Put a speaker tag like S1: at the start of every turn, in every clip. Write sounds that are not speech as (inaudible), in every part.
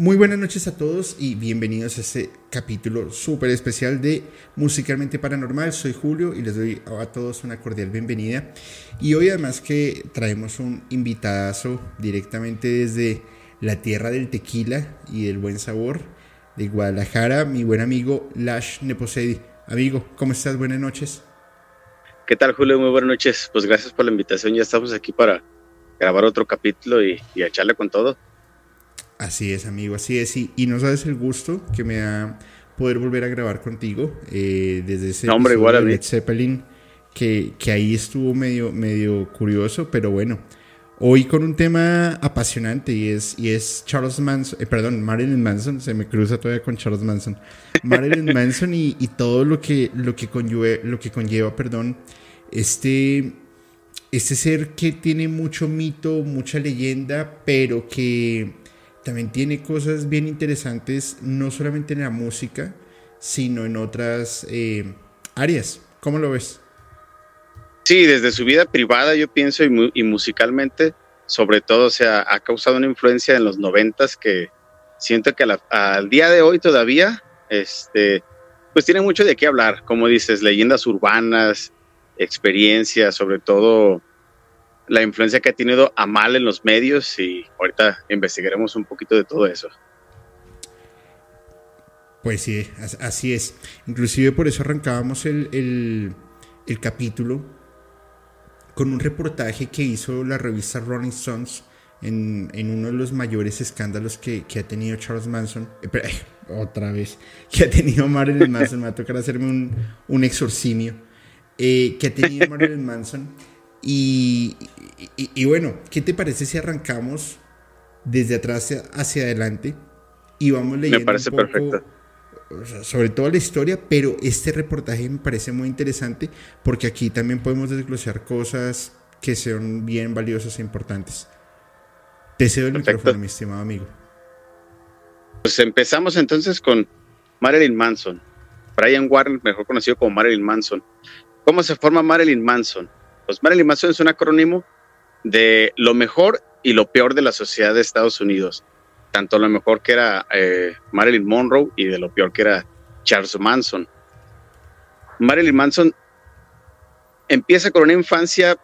S1: Muy buenas noches a todos y bienvenidos a este capítulo súper especial de Musicalmente Paranormal. Soy Julio y les doy a todos una cordial bienvenida. Y hoy además que traemos un invitadazo directamente desde la tierra del tequila y del buen sabor de Guadalajara, mi buen amigo Lash Neposedi. Amigo, ¿cómo estás? Buenas noches.
S2: ¿Qué tal Julio? Muy buenas noches. Pues gracias por la invitación. Ya estamos aquí para grabar otro capítulo y, y echarle con todo.
S1: Así es, amigo, así es. Y, y no sabes el gusto que me da poder volver a grabar contigo eh, desde ese
S2: hombre, igual a
S1: Led Zeppelin, que, que, ahí estuvo medio, medio curioso, pero bueno. Hoy con un tema apasionante y es, y es Charles Manson, eh, perdón, Marilyn Manson, se me cruza todavía con Charles Manson. Marilyn (laughs) Manson y, y, todo lo que, lo que conlleva, lo que conlleva, perdón, este, este ser que tiene mucho mito, mucha leyenda, pero que también tiene cosas bien interesantes, no solamente en la música, sino en otras eh, áreas. ¿Cómo lo ves?
S2: Sí, desde su vida privada, yo pienso, y, y musicalmente, sobre todo, o sea, ha causado una influencia en los noventas que siento que al día de hoy todavía, este, pues tiene mucho de qué hablar, como dices, leyendas urbanas, experiencias, sobre todo la influencia que ha tenido a mal en los medios y ahorita investigaremos un poquito de todo eso.
S1: Pues sí, así es. Inclusive por eso arrancábamos el, el, el capítulo con un reportaje que hizo la revista Rolling Stones en, en uno de los mayores escándalos que, que ha tenido Charles Manson. Eh, pero, eh, otra vez, (laughs) que ha tenido Marilyn Manson. me va a tocar hacerme un, un exorcimio. Eh, que ha tenido Marilyn Manson. Y, y, y, bueno, ¿qué te parece si arrancamos desde atrás hacia adelante y vamos leyendo
S2: me parece
S1: un poco,
S2: perfecto.
S1: O sea, sobre todo la historia, pero este reportaje me parece muy interesante porque aquí también podemos desglosar cosas que son bien valiosas e importantes. Te cedo el
S2: Perfecto.
S1: micrófono, mi estimado amigo.
S2: Pues empezamos entonces con Marilyn Manson. Brian Warren, mejor conocido como Marilyn Manson. ¿Cómo se forma Marilyn Manson? Pues Marilyn Manson es un acrónimo de lo mejor y lo peor de la sociedad de Estados Unidos. Tanto lo mejor que era eh, Marilyn Monroe y de lo peor que era Charles Manson. Marilyn Manson empieza con una infancia,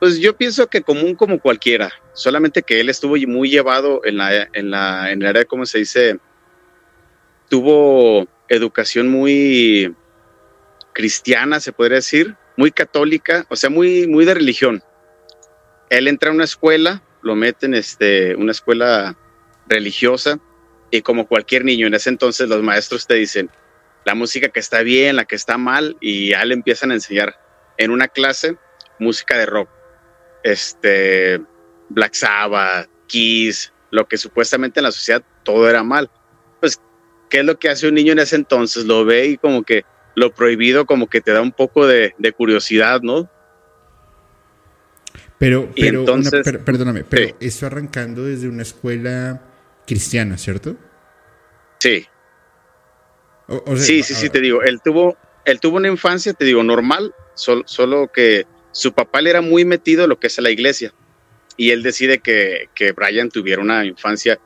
S2: pues yo pienso que común como cualquiera, solamente que él estuvo muy llevado en la, en la, en el área, ¿cómo se dice? Tuvo educación muy cristiana, se podría decir, muy católica, o sea, muy, muy de religión. Él entra a una escuela, lo mete en este, una escuela religiosa, y como cualquier niño, en ese entonces los maestros te dicen la música que está bien, la que está mal, y ya le empiezan a enseñar en una clase música de rock. Este, Black Sabbath, Kiss, lo que supuestamente en la sociedad todo era mal. Pues, ¿qué es lo que hace un niño en ese entonces? Lo ve y como que lo prohibido como que te da un poco de, de curiosidad, ¿no?
S1: Pero, pero
S2: entonces-
S1: una- per- perdóname, pero
S2: Sí.
S1: esto arrancando desde una escuela cristiana, ¿cierto?
S2: Sí,
S1: O- o sea,
S2: sí, sí, sí,
S1: a-
S2: te digo, él tuvo, él tuvo una infancia, te digo, normal, sol- solo que su papá le era muy metido a lo que es la iglesia. Y él decide que, que Brian tuviera una infancia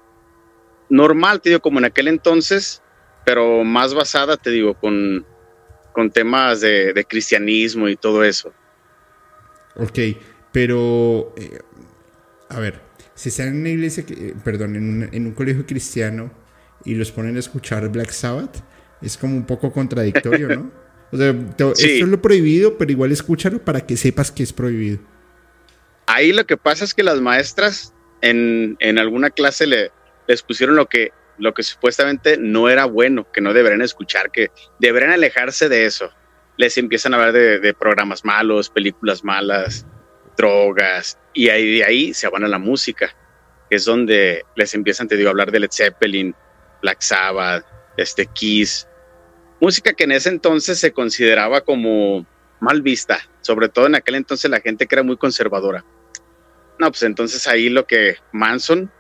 S2: normal, te digo, como en aquel entonces, pero más basada, te digo, con, con temas de, de cristianismo y todo eso.
S1: Ok, pero eh, a ver, si están en una iglesia, eh, perdón, en un, en un colegio cristiano y los ponen a escuchar Black Sabbath, es como un poco contradictorio, ¿no? (laughs) O sea, te-
S2: Sí.
S1: esto es lo prohibido, pero igual escúchalo para que sepas que es prohibido.
S2: Ahí lo que pasa es que las maestras en, en alguna clase le, les pusieron lo que, lo que supuestamente no era bueno, que no deberían escuchar, que deberían alejarse de eso. Les empiezan a hablar de, programas malos, películas malas, drogas, y ahí de ahí se van a la música, que es donde les empiezan, te digo, a hablar de Led Zeppelin, Black Sabbath, este Kiss, música que en ese entonces se consideraba como mal vista, sobre todo en aquel entonces la gente que era muy conservadora. No, pues entonces ahí lo que Manson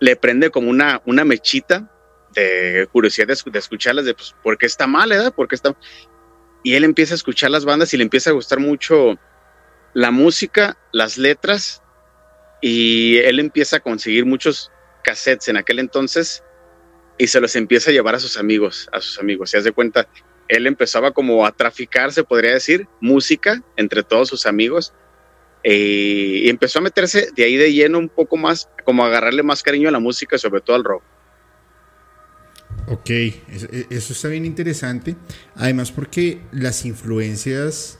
S2: le prende como una, una mechita de curiosidad de, de escucharlas, de pues, ¿por qué está mal, edad? ¿Por qué está? Y él empieza a escuchar las bandas y le empieza a gustar mucho la música, las letras, y él empieza a conseguir muchos cassettes en aquel entonces y se los empieza a llevar a sus amigos, a sus amigos. Se hace cuenta, él empezaba como a traficar, se podría decir, música entre todos sus amigos eh, y empezó a meterse de ahí de lleno un poco más, como a agarrarle más cariño a la música, sobre todo al rock.
S1: Ok, eso, eso está bien interesante. Además porque las influencias,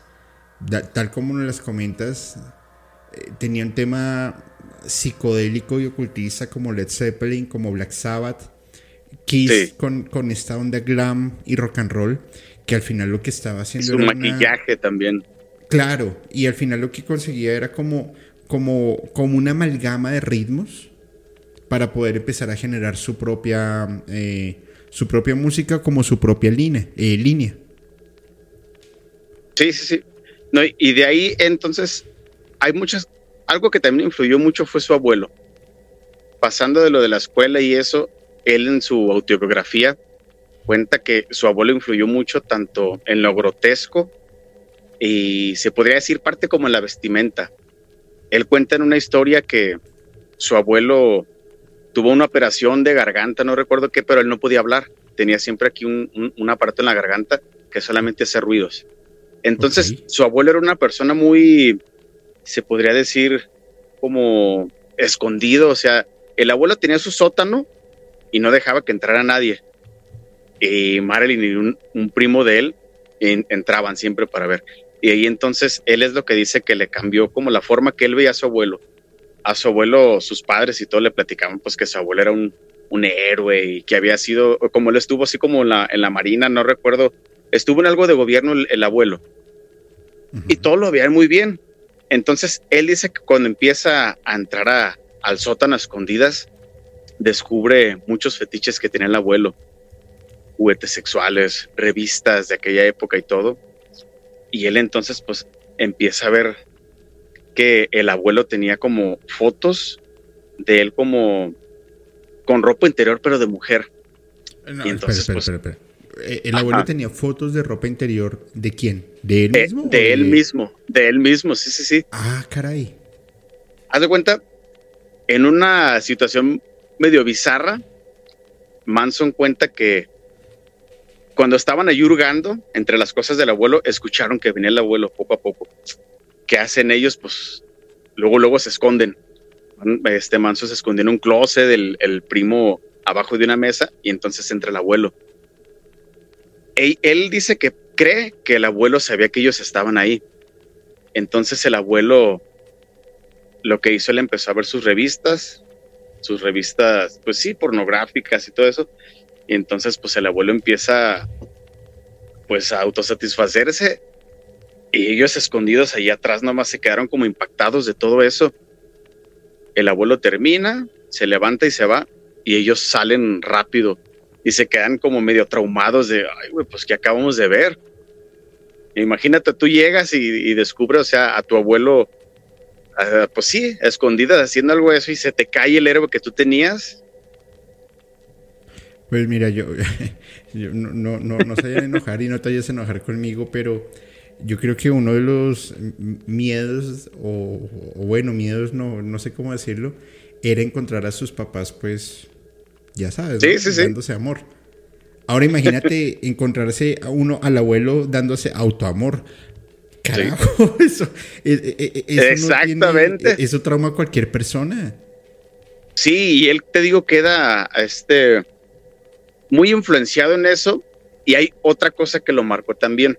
S1: tal como nos las comentas, eh, tenían tema psicodélico y ocultista como Led Zeppelin, como Black Sabbath, Kiss con, con, esta onda glam y rock and roll, que al final lo que estaba haciendo...
S2: Su maquillaje también.
S1: Claro, y al final lo que conseguía era como, como, como una amalgama de ritmos para poder empezar a generar su propia, eh, su propia música como su propia línea. Eh, línea.
S2: Sí, sí, sí. No, y de ahí entonces hay muchas, algo que también influyó mucho fue su abuelo. Pasando de lo de la escuela y eso, él en su autobiografía cuenta que su abuelo influyó mucho tanto en lo grotesco y se podría decir parte como en la vestimenta. Él cuenta en una historia que su abuelo tuvo una operación de garganta, no recuerdo qué, pero él no podía hablar. Tenía siempre aquí un, aparato en la garganta que solamente hace ruidos. Entonces, su abuelo era una persona muy, se podría decir, como escondido. O sea, el abuelo tenía su sótano y no dejaba que entrara nadie. Y Marilyn y un, primo de él entraban siempre para ver. Y ahí entonces él es lo que dice que le cambió como la forma que él veía a su abuelo. A su abuelo, sus padres y todo le platicaban pues que su abuelo era un, un héroe y que había sido, como él estuvo así como en la, en la marina, no recuerdo, estuvo en algo de gobierno el, abuelo. Y todo lo veía muy bien. Entonces él dice que cuando empieza a entrar a, al sótano a escondidas, descubre muchos fetiches que tenía el abuelo, juguetes sexuales, revistas de aquella época y todo. Y él entonces pues empieza a ver que el abuelo tenía como fotos de él como con ropa interior pero de mujer.
S1: y entonces, pues, eh, ¿El abuelo tenía fotos de ropa interior de quién? ¿De él mismo?
S2: De, él mismo, de él mismo, sí, sí, sí.
S1: Ah, caray.
S2: Haz de cuenta, en una situación medio bizarra, Manson cuenta que cuando estaban ahí hurgando entre las cosas del abuelo, escucharon que venía el abuelo poco a poco. ¿Qué hacen ellos? Pues luego, luego se esconden. Este Manson se escondió en un closet, el primo abajo de una mesa, y entonces entra el abuelo. Él, dice que cree que el abuelo sabía que ellos estaban ahí. Entonces el abuelo lo que hizo, él empezó a ver sus revistas, sus revistas, pues sí, pornográficas y todo eso. Y entonces, pues el abuelo empieza, pues a autosatisfacerse. Y ellos escondidos ahí atrás nomás se quedaron como impactados de todo eso. El abuelo termina, se levanta y se va. Y ellos salen rápido y se quedan como medio traumados de, ay, güey, pues que acabamos de ver. Imagínate, tú llegas y, y descubres, o sea, a tu abuelo Ah, pues sí, escondidas haciendo algo de eso y se te cae el héroe que tú tenías.
S1: Pues mira, yo, (laughs) no, no, no, se vayan a enojar y no te vayas a enojar conmigo, pero yo creo que uno de los miedos, o, bueno, miedos, no, no sé cómo decirlo, era encontrar a sus papás, pues, ya sabes, dándose amor. Ahora imagínate (laughs) encontrarse a uno al abuelo dándose autoamor. Carajo, (laughs) eso, e, e, e,
S2: Exactamente.
S1: eso trauma a cualquier persona.
S2: Sí, y él te digo queda este muy influenciado en eso. Y hay otra cosa que lo marcó también.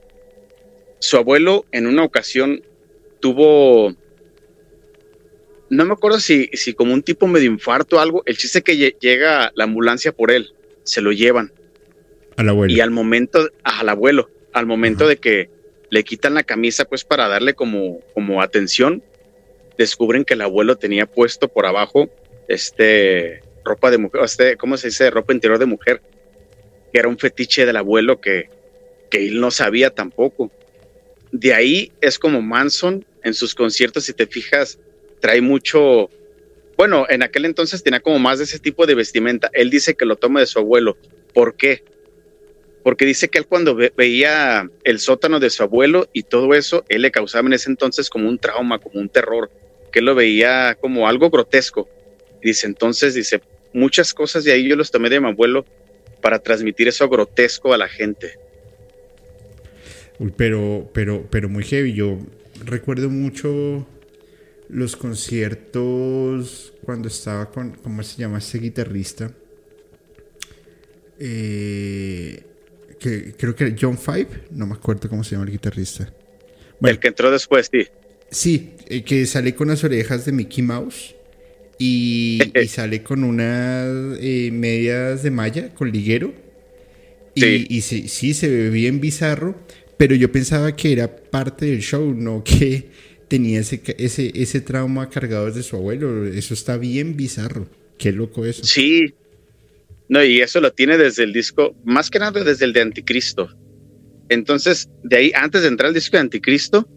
S2: Su abuelo en una ocasión tuvo, no me acuerdo si, si como un tipo medio infarto o algo, el chiste que llega la ambulancia por él, se lo llevan.
S1: Al abuelo.
S2: Y al momento, al abuelo, al momento de que le quitan la camisa pues para darle como, como atención, descubren que el abuelo tenía puesto por abajo este ropa de mujer, este, ¿cómo se dice? Ropa interior de mujer, que era un fetiche del abuelo que, que él no sabía tampoco. De ahí es como Manson en sus conciertos, si te fijas, trae mucho, bueno, en aquel entonces tenía como más de ese tipo de vestimenta. Él dice que lo toma de su abuelo. ¿Por qué? porque dice que él cuando veía el sótano de su abuelo y todo eso, él le causaba en ese entonces como un trauma, como un terror, que él lo veía como algo grotesco. Dice, entonces, dice, muchas cosas de ahí yo los tomé de mi abuelo para transmitir eso grotesco a la gente.
S1: pero, pero, pero muy heavy. Yo recuerdo mucho los conciertos cuando estaba con, ¿cómo se llama este guitarrista? Eh, que creo que John Five, no me acuerdo cómo se llama el guitarrista.
S2: el que entró después, sí.
S1: Sí, eh, que sale con las orejas de Mickey Mouse (laughs) y, sale con unas eh, medias de malla, con liguero. Y, y sí, sí, se ve bien bizarro, pero yo pensaba que era parte del show, no (laughs) que tenía ese, ese, ese trauma cargado desde su abuelo. Eso está bien bizarro. Qué loco eso.
S2: Sí. No, y eso lo tiene desde el disco, más que nada desde el de Anticristo. Entonces, de ahí, antes de entrar al disco de Anticristo,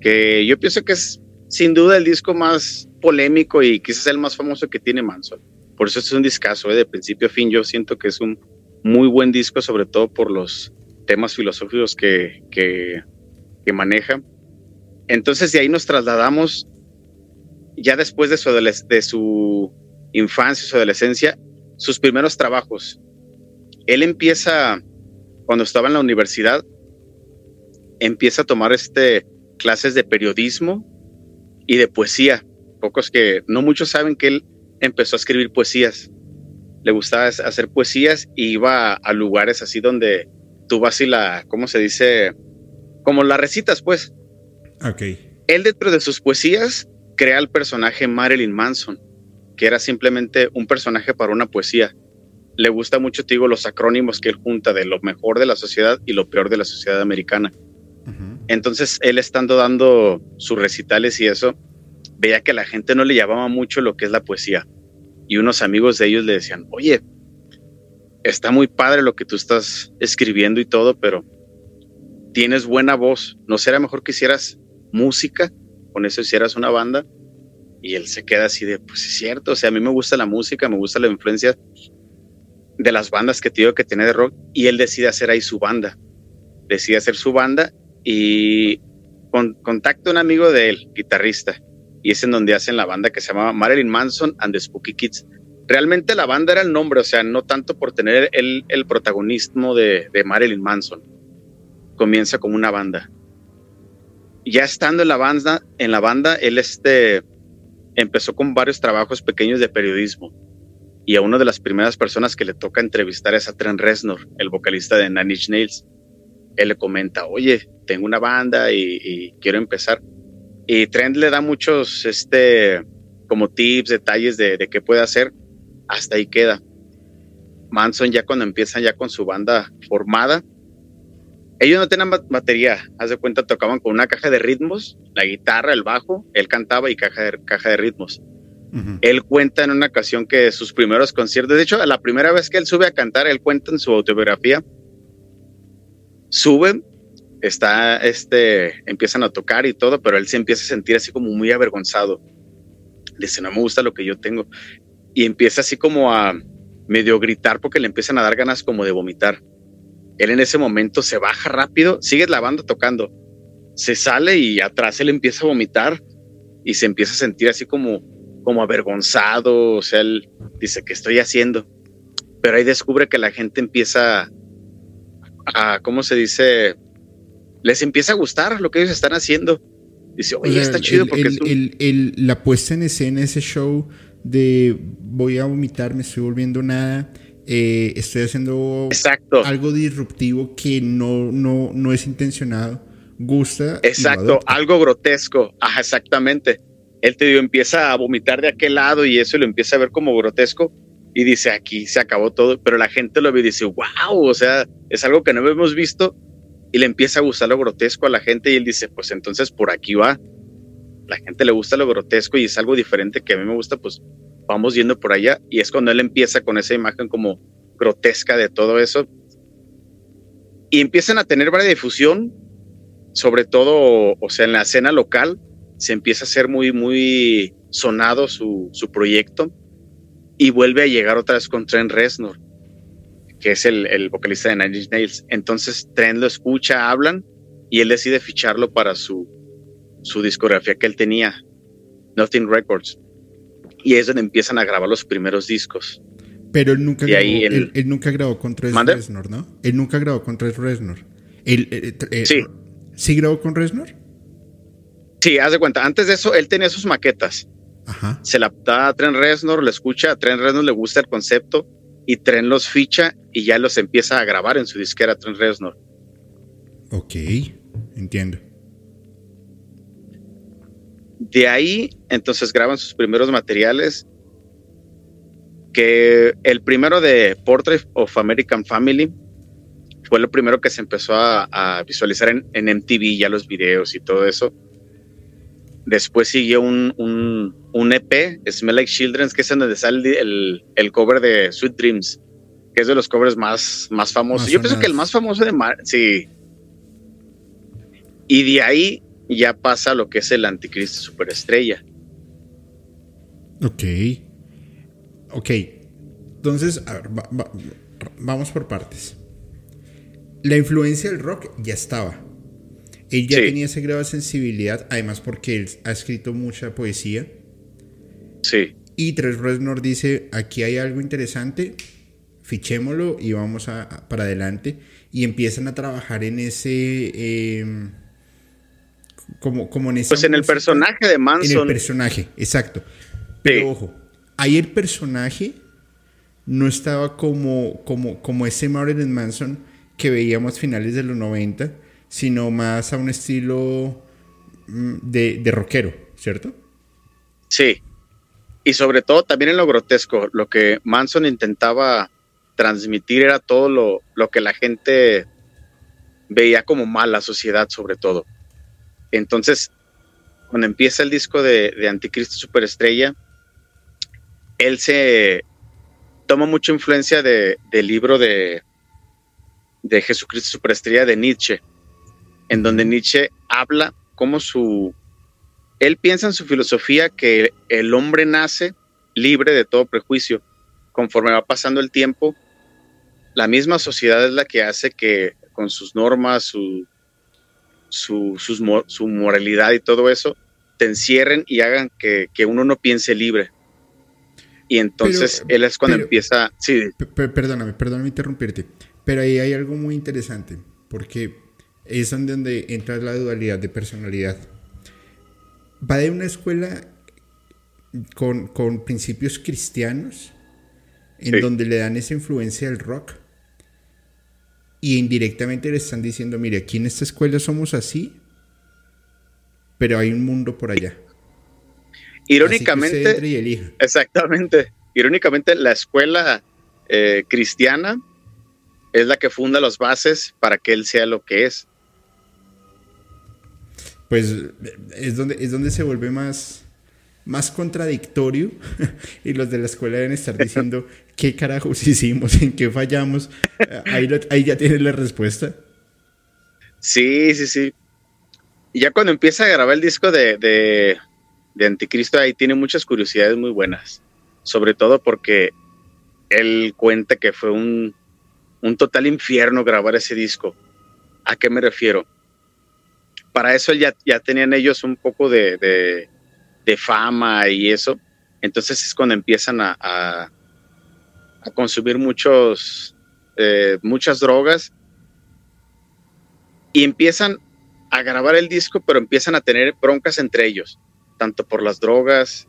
S2: que yo pienso que es sin duda el disco más polémico y quizás el más famoso que tiene Manson. Por eso es un discazo, ¿eh? de principio a fin. Yo siento que es un muy buen disco, sobre todo por los temas filosóficos que, que, que maneja. Entonces de ahí nos trasladamos, ya después de su, de su infancia, su adolescencia, sus primeros trabajos. Él empieza, cuando estaba en la universidad, empieza a tomar este, clases de periodismo y de poesía. Pocos que, no muchos saben que él empezó a escribir poesías. Le gustaba hacer poesías y iba a, lugares así donde tú vas y la, ¿cómo se dice? Como las recitas, pues.
S1: Ok.
S2: Él dentro de sus poesías crea el personaje Marilyn Manson, que era simplemente un personaje para una poesía. Le gusta mucho, te digo, los acrónimos que él junta de lo mejor de la sociedad y lo peor de la sociedad americana. Entonces, él estando dando sus recitales y eso, veía que la gente no le llamaba mucho lo que es la poesía. Y unos amigos de ellos le decían, oye, está muy padre lo que tú estás escribiendo y todo, pero tienes buena voz. ¿No será mejor que hicieras música, con eso hicieras una banda, y él se queda así de, pues es cierto, o sea, a mí me gusta la música, me gusta la influencia de las bandas que tengo que tener de rock, y él decide hacer ahí su banda, decide hacer su banda y con, contacta un amigo de él, guitarrista, y es en donde hacen la banda que se llamaba Marilyn Manson and the Spooky Kids. Realmente la banda era el nombre, o sea, no tanto por tener el, el protagonismo de, Marilyn Manson. Comienza como una banda ya estando en la banda, en la banda, él este, empezó con varios trabajos pequeños de periodismo. Y a una de las primeras personas que le toca entrevistar es a Trent Reznor, el vocalista de Inch Nails. Él le comenta, oye, tengo una banda y, quiero empezar. Y Trent le da muchos, este, como tips, detalles de, de qué puede hacer. Hasta ahí queda. Manson ya cuando empiezan ya con su banda formada, ellos no tenían batería, haz de cuenta, tocaban con una caja de ritmos, la guitarra, el bajo, él cantaba y caja de, caja de ritmos. Él cuenta en una ocasión que sus primeros conciertos, de hecho, la primera vez que él sube a cantar, él cuenta en su autobiografía, sube, está, este, empiezan a tocar y todo, pero él se empieza a sentir así como muy avergonzado. Dice, no me gusta lo que yo tengo. Y empieza así como a medio gritar porque le empiezan a dar ganas como de vomitar él en ese momento se baja rápido, sigue la banda tocando, se sale y atrás él empieza a vomitar y se empieza a sentir así como, como avergonzado, o sea, él dice, ¿qué estoy haciendo? Pero ahí descubre que la gente empieza a, ¿cómo se dice? Les empieza a gustar lo que ellos están haciendo. Dice, oye, está chido porque...
S1: la puesta en escena, ese show de voy a vomitar, me estoy volviendo nada eh, estoy haciendo algo disruptivo que no, no, no es intencionado, gusta.
S2: Exacto, algo grotesco, ajá, exactamente. Él te digo, empieza a vomitar de aquel lado y eso lo empieza a ver como grotesco y dice, aquí se acabó todo, pero la gente lo ve y dice, wow, o sea, es algo que no hemos visto y le empieza a gustar lo grotesco a la gente y él dice, pues entonces por aquí va. La gente le gusta lo grotesco y es algo diferente que a mí me gusta, pues vamos yendo por allá y es cuando él empieza con esa imagen como grotesca de todo eso y empiezan a tener varias difusión, sobre todo, o sea, en la escena local se empieza a hacer muy, muy sonado su, su proyecto y vuelve a llegar otra vez con Trent Reznor, que es el, el vocalista de Nine Inch Nails. Entonces Trent lo escucha, hablan y él decide ficharlo para su, su discografía que él tenía, Nothing Records y es donde empiezan a grabar los primeros discos.
S1: Pero él nunca,
S2: Y
S1: grabó,
S2: ahí
S1: él, nunca grabó con
S2: ¿Mande?
S1: Reznor, ¿no? Él nunca grabó con Tres Reznor. Él, eh, eh,
S2: Sí.
S1: ¿Sí grabó con Reznor?
S2: Sí, haz de cuenta, antes de eso él tenía sus maquetas.
S1: Ajá.
S2: Se la da a Trent Reznor, le escucha, a Trent Reznor le gusta el concepto y Trent los ficha y ya los empieza a grabar en su disquera Trent Reznor.
S1: Ok, entiendo.
S2: De ahí, entonces graban sus primeros materiales. Que el primero de Portrait of American Family fue lo primero que se empezó a, a visualizar en, en MTV, ya los videos y todo eso. Después siguió un, un, un EP, Smell Like Children, que es donde sale el, el cover de Sweet Dreams, que es de los covers más, más famosos.
S1: Más
S2: Yo pienso que el más famoso de Mar, sí. Y de ahí ya pasa lo que es el Anticristo Superestrella.
S1: Ok. Ok. Entonces, a ver, va- va- vamos por partes. La influencia del rock ya estaba. Él ya
S2: Sí.
S1: tenía ese grado de sensibilidad, además porque él ha escrito mucha poesía.
S2: Sí,
S1: Y Tres Reznor dice, aquí hay algo interesante, fichémoslo y vamos a, a- para adelante. Y empiezan a trabajar en ese... eh, como, como en esa
S2: pues en el personaje de
S1: En el
S2: Manson.
S1: personaje, exacto. Pero
S2: Sí.
S1: ojo, ahí el personaje no estaba como, como, como ese Marilyn Manson que veíamos finales de los 90, sino más a un estilo mm, de, de rockero, ¿cierto?
S2: Sí. Y sobre todo también en lo grotesco, lo que Manson intentaba transmitir era todo lo, lo que la gente veía como mal, la sociedad sobre todo. Entonces, cuando empieza el disco de, de Anticristo Superestrella, él se toma mucha influencia de- del libro de, de Jesucristo Superestrella de Nietzsche, en donde Nietzsche habla como su él piensa en su filosofía que el hombre nace libre de todo prejuicio. Conforme va pasando el tiempo, la misma sociedad es la que hace que con sus normas, su, su, sus su moralidad y todo eso, te encierren y hagan que, que uno no piense libre. Y entonces
S1: Pero-
S2: él es cuando
S1: pero-
S2: empieza, sí,
S1: perdóname, perdóname interrumpirte. Pero ahí hay algo muy interesante, porque es donde entra la dualidad de personalidad. Va de una escuela con, con principios cristianos, en
S2: Sí.
S1: donde le dan esa influencia del rock, y indirectamente le están diciendo, mire, aquí en esta escuela somos así, pero hay un mundo por allá.
S2: Irónicamente,
S1: y.
S2: Exactamente. Irónicamente, la escuela eh, cristiana es la que funda las bases para que él sea lo que es.
S1: Pues es donde, es donde se vuelve más, más contradictorio (laughs) y los de la escuela deben estar diciendo (laughs) qué carajos hicimos, en qué fallamos. Eh, Ahí, lo- ahí ya tienes la respuesta.
S2: Sí, sí, sí. Y ya cuando empieza a grabar el disco de, de, de Anticristo, ahí tiene muchas curiosidades muy buenas. Sobre todo porque él cuenta que fue un, un total infierno grabar ese disco. ¿A qué me refiero? Para eso ya, ya tenían ellos un poco de, de, fama y eso. Entonces es cuando empiezan a, a, a consumir muchos, eh, muchas drogas y empiezan a grabar el disco, pero empiezan a tener broncas entre ellos, tanto por las drogas,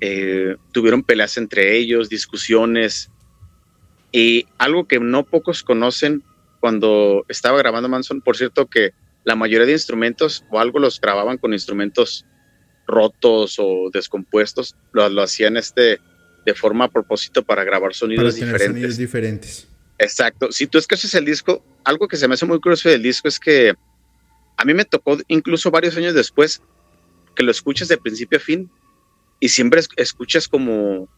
S2: eh, tuvieron peleas entre ellos, discusiones, y algo que no pocos conocen cuando estaba grabando Manson, por cierto que la mayoría de instrumentos o algo los grababan con instrumentos rotos o descompuestos, lo, lo hacían este de forma a propósito para grabar
S1: Para
S2: sonidos
S1: tener
S2: diferentes.
S1: sonidos diferentes.
S2: Exacto. Si tú escuchas el disco, algo que se me hace muy curioso del disco es que a mí me tocó incluso varios años después que lo escuchas de principio a fin y siempre es- escuchas como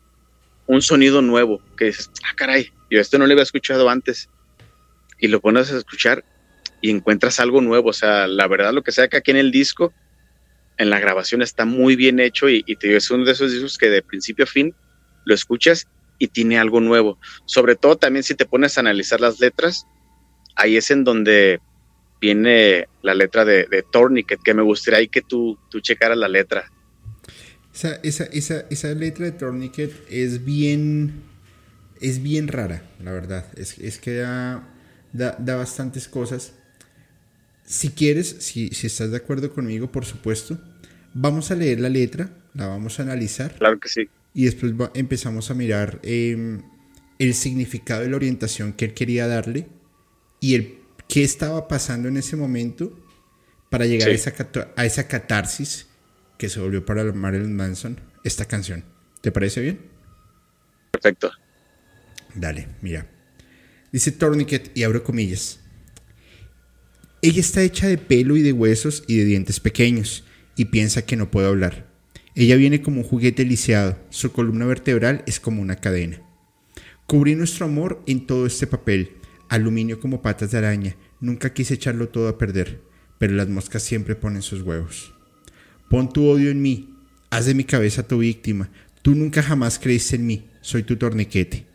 S2: un sonido nuevo que dices, ah, caray, yo esto no lo había escuchado antes. Y lo pones a escuchar y encuentras algo nuevo. O sea, la verdad, lo que sea que aquí en el disco, en la grabación está muy bien hecho y, te digo, es uno de esos discos que de principio a fin lo escuchas y tiene algo nuevo sobre todo también si te pones a analizar las letras, ahí es en donde viene la letra de, de Tourniquet, que me gustaría ahí que tú, tú checaras la letra.
S1: Esa, esa, esa, esa letra de Tourniquet es bien es bien rara, la verdad. Es, es que da, da, bastantes cosas. Si quieres, si, si estás de acuerdo conmigo, por supuesto, vamos a leer la letra, la vamos a analizar.
S2: Claro que sí.
S1: Y después empezamos a mirar em, el significado y la orientación que él quería darle y el qué estaba pasando en ese momento para llegar a, esa, a esa catarsis que se volvió para Marilyn Manson esta canción. ¿Te parece bien?
S2: Perfecto.
S1: Dale, mira. Dice Tourniquet y abro comillas. Ella está hecha de pelo y de huesos y de dientes pequeños y piensa que no puedo hablar. Ella viene como un juguete lisiado, su columna vertebral es como una cadena. Cubrí nuestro amor en todo este papel, aluminio como patas de araña, nunca quise echarlo todo a perder, pero las moscas siempre ponen sus huevos. Pon tu odio en mí, haz de mi cabeza tu víctima, tú nunca jamás creíste en mí, soy tu torniquete.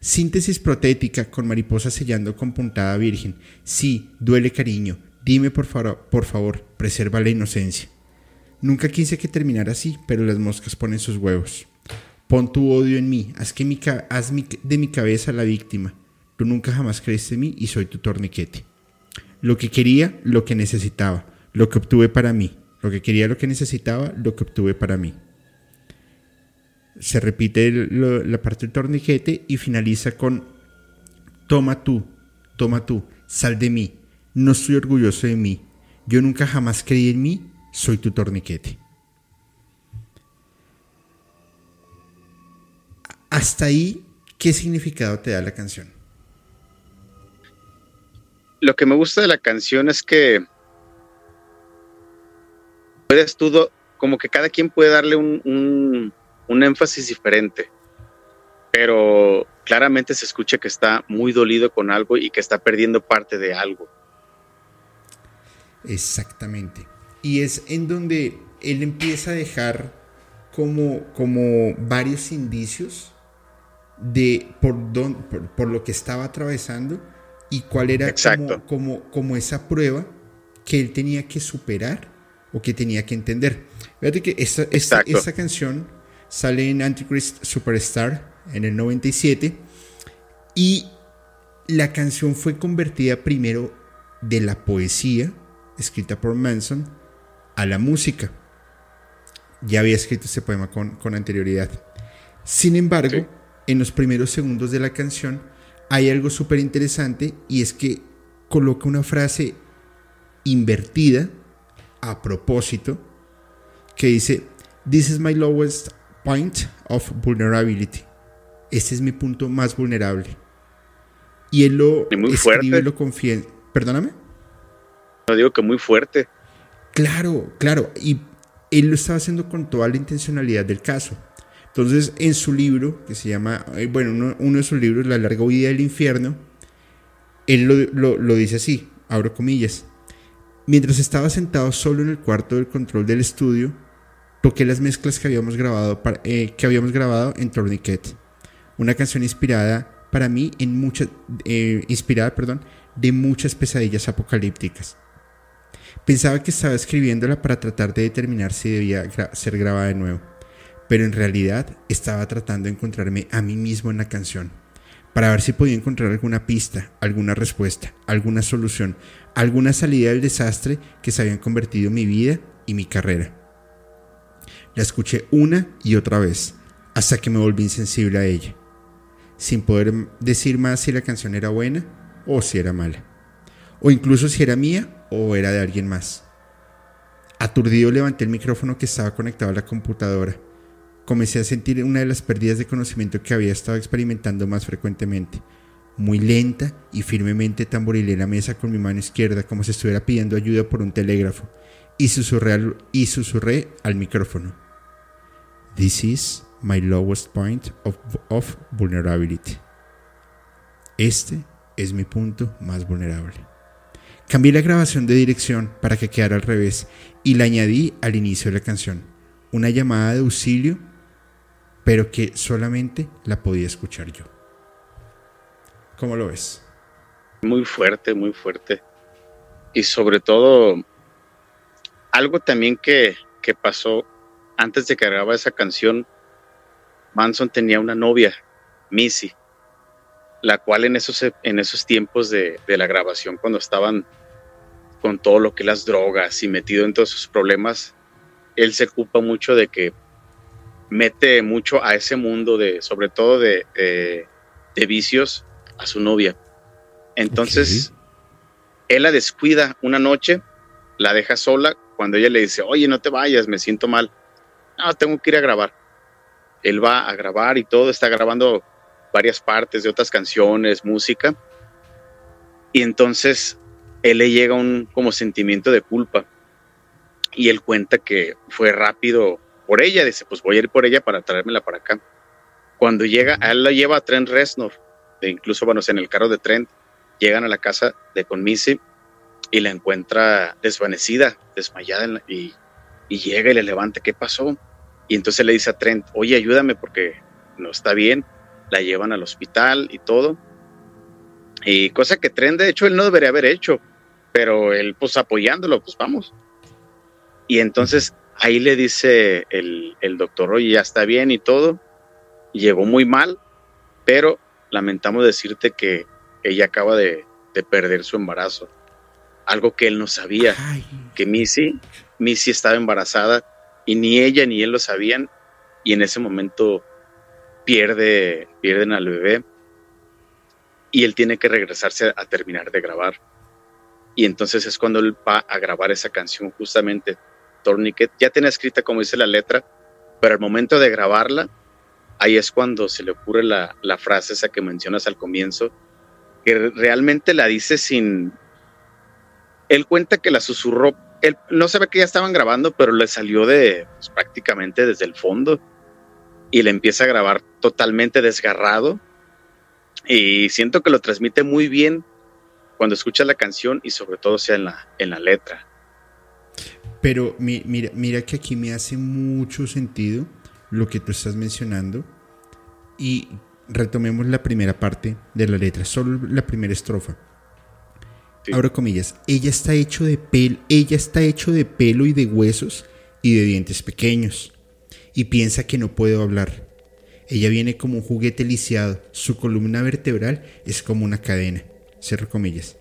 S1: Síntesis protética con mariposa sellando con puntada virgen. Sí, duele cariño. Dime por, favor, por favor, preserva la inocencia. Nunca quise que terminara así, pero las moscas ponen sus huevos. Pon tu odio en mí, haz, que mi, haz de mi cabeza la víctima. Tú nunca jamás creíste en mí y soy tu torniquete. Lo que quería, lo que necesitaba, lo que obtuve para mí. Lo que quería, lo que necesitaba, lo que obtuve para mí se repite la parte del torniquete y finaliza con toma tú, toma tú, sal de mí, no estoy orgulloso de mí, yo nunca jamás creí en mí, soy tu torniquete. Hasta ahí, ¿qué significado te da la canción?
S2: Lo que me gusta de la canción es que puedes tú, como que cada quien puede darle un un énfasis diferente, pero claramente se escucha que está muy dolido con algo y que está perdiendo parte de algo.
S1: Exactamente. Y es en donde él empieza a dejar como, como varios indicios de por, por, lo que estaba atravesando y cuál era como, como, como, esa prueba que él tenía que superar o que tenía que entender. Fíjate que esta, esta, esta canción sale en Antichrist Superstar en el 97 y la canción fue convertida primero de la poesía escrita por Manson a la música. Ya había escrito este poema con, con anterioridad. Sin embargo, en los primeros segundos de la canción hay algo súper interesante y es que coloca una frase invertida a propósito que dice, This is my lowest point of vulnerability. Este es mi punto más vulnerable. Y él lo
S2: muy escribe,
S1: lo confía. Perdóname.
S2: No digo que muy fuerte.
S1: Claro, claro. Y él lo estaba haciendo con toda la intencionalidad del caso. Entonces, en su libro, que se llama, eh, bueno, uno, de sus libros, La larga huida del infierno, él lo, lo dice así, abro comillas. Mientras estaba sentado solo en el cuarto del control del estudio, toqué las mezclas que habíamos grabado, eh, que habíamos grabado en Tourniquet, una canción inspirada para mí en muchas, eh, inspirada, perdón, de muchas pesadillas apocalípticas. Pensaba que estaba escribiéndola para tratar de determinar si debía ser grabada de nuevo, pero en realidad estaba tratando de encontrarme a mí mismo en la canción, para ver si podía encontrar alguna pista, alguna respuesta, alguna solución, alguna salida del desastre que se habían convertido en mi vida y mi carrera. La escuché una y otra vez, hasta que me volví insensible a ella, sin poder decir más si la canción era buena o si era mala, o incluso si era mía o era de alguien más. Aturdido levanté el micrófono que estaba conectado a la computadora. Comencé a sentir una de las pérdidas de conocimiento que había estado experimentando más frecuentemente. Muy lenta y firmemente tamborilé la mesa con mi mano izquierda como si estuviera pidiendo ayuda por un telégrafo y susurré y susurré al micrófono. This is my lowest point of, vulnerability. Este es mi punto más vulnerable. Cambié la grabación de dirección para que quedara al revés y la añadí al inicio de la canción. Una llamada de auxilio, pero que solamente la podía escuchar yo. ¿Cómo lo ves?
S2: Muy fuerte, muy fuerte. Y sobre todo, algo también que, que pasó antes de que grababa esa canción, Manson tenía una novia Missy, la cual en esos, en esos tiempos de, de la grabación, cuando estaban con todo lo que las drogas y metido en todos sus problemas, él se ocupa mucho de que mete mucho a ese mundo de, sobre todo de, de, vicios, a su novia. Entonces, él la descuida una noche, la deja sola, cuando ella le dice, oye, no te vayas, me siento mal. No, tengo que ir a grabar. Él va a grabar y todo, está grabando varias partes de otras canciones, música. Y entonces él le llega un como sentimiento de culpa. Y él cuenta que fue rápido por ella, dice, pues voy a ir por ella para traérmela para acá. Cuando llega, él la lleva a Trent Reznor, e incluso, bueno, en el carro de Trent, llegan a la casa de Conmisi y la encuentra desvanecida, desmayada, y, y llega y le levanta, ¿qué pasó? Y entonces le dice a Trent, oye, ayúdame porque no está bien. La llevan al hospital y todo. Y cosa que Trent, de hecho, él no debería haber hecho, pero él, pues apoyándolo, pues vamos. Y entonces ahí le dice el, doctor, oye, ya está bien y todo. Llegó muy mal, pero lamentamos decirte que ella acaba de, perder su embarazo. Algo que él no sabía, que Missy, Missy estaba embarazada y ni ella ni él lo sabían y en ese momento pierde, pierden al bebé y él tiene que regresarse a terminar de grabar. Y entonces es cuando él va a grabar esa canción justamente Tourniquet. Ya tiene escrita como dice la letra, pero al momento de grabarla, ahí es cuando se le ocurre la, frase esa que mencionas al comienzo, que realmente la dice sin... Él cuenta que la susurró, él no sabe que ya estaban grabando, pero le salió de pues, prácticamente desde el fondo y le empieza a grabar totalmente desgarrado y siento que lo transmite muy bien cuando escuchas la canción y sobre todo sea en la, en la letra.
S1: Pero mira, mira que aquí me hace mucho sentido lo que tú estás mencionando y retomemos la primera parte de la letra, solo la primera estrofa. Ahora comillas, ella está hecho de pelo, ella está hecho de pelo y de huesos y de dientes pequeños y piensa que no puedo hablar. Ella viene como un juguete lisiado, su columna vertebral es como una cadena. Cierro comillas.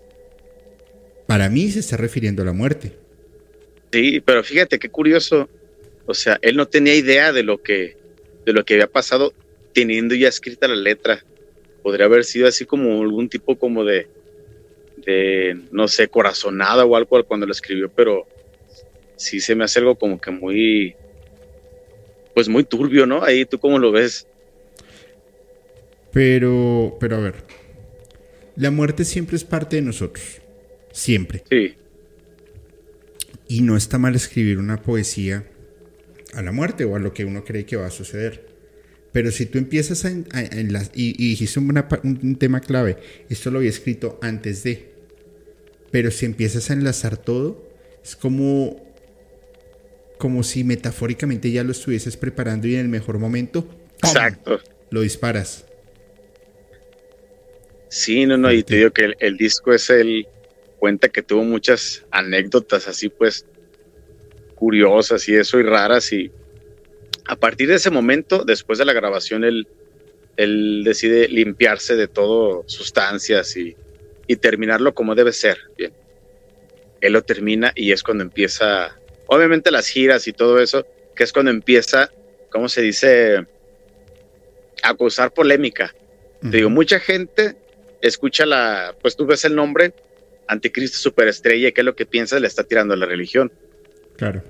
S1: Para mí se está refiriendo a la muerte.
S2: Sí, pero fíjate qué curioso. O sea, él no tenía idea de lo que, de lo que había pasado teniendo ya escrita la letra. Podría haber sido así como algún tipo como de, no sé, corazonada o algo cuando lo escribió, pero sí se me hace algo como que muy, pues muy turbio, ¿no? Ahí tú cómo lo ves.
S1: Pero, pero a ver, la muerte siempre es parte de nosotros, siempre. Sí. Y no está mal escribir una poesía a la muerte o a lo que uno cree que va a suceder. Pero si tú empiezas a, en y, dijiste un tema clave, esto lo había escrito antes de, pero si empiezas a enlazar todo, es como, como si metafóricamente ya lo estuvieses preparando y en el mejor momento,
S2: Exacto.
S1: lo disparas.
S2: Sí, no, no, y te digo que el, disco es el, cuenta que tuvo muchas anécdotas así pues curiosas y eso y raras y a partir de ese momento, después de la grabación, él, él decide limpiarse de todo sustancias y, y terminarlo como debe ser. Bien. Él lo termina y es cuando empieza, obviamente las giras y todo eso, que es cuando empieza, ¿cómo se dice? A causar polémica. Te digo, mucha gente escucha la, pues tú ves el nombre, Anticristo Superestrella, ¿qué es lo que piensas? Le está tirando a la religión.
S1: Claro.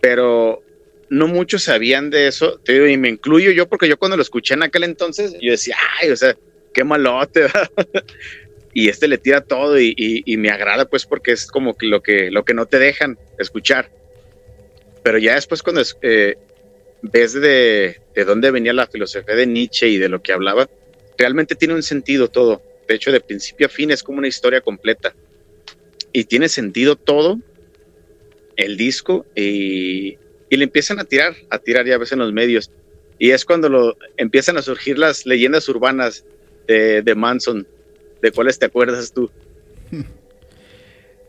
S2: Pero no muchos sabían de eso, te digo, y me incluyo yo, porque yo cuando lo escuché en aquel entonces, yo decía, ay, o sea, qué malote, y este le tira todo y, me agrada, pues, porque es como lo que, lo que no te dejan escuchar. Pero ya después cuando eh, ves de, de dónde venía la filosofía de Nietzsche y de lo que hablaba, realmente tiene un sentido todo. De hecho, de principio a fin es como una historia completa. Y tiene sentido todo el disco y, le empiezan a tirar, a tirar ya a veces en los medios. Y es cuando lo, empiezan a surgir las leyendas urbanas de, de Manson. ¿De cuáles te acuerdas tú?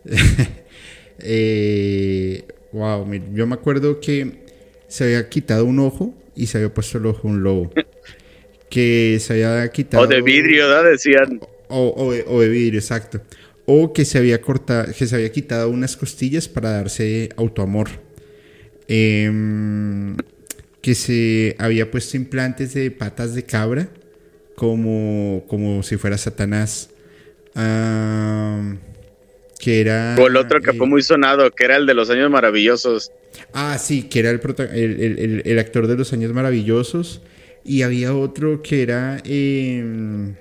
S2: (laughs)
S1: eh, wow, yo me acuerdo que se había quitado un ojo y se había puesto el ojo un lobo. (laughs) que se había quitado.
S2: O de vidrio, ¿no? Decían.
S1: O, de vidrio, exacto. O que se había cortado, que se había quitado unas costillas para darse autoamor. Em, que se había puesto implantes de patas de cabra como, como si fuera Satanás. que era.
S2: O el otro que fue eh, muy sonado, que era el de los años maravillosos.
S1: Ah, sí, que era el, el, el, actor de los años maravillosos. Y había otro que era. Em,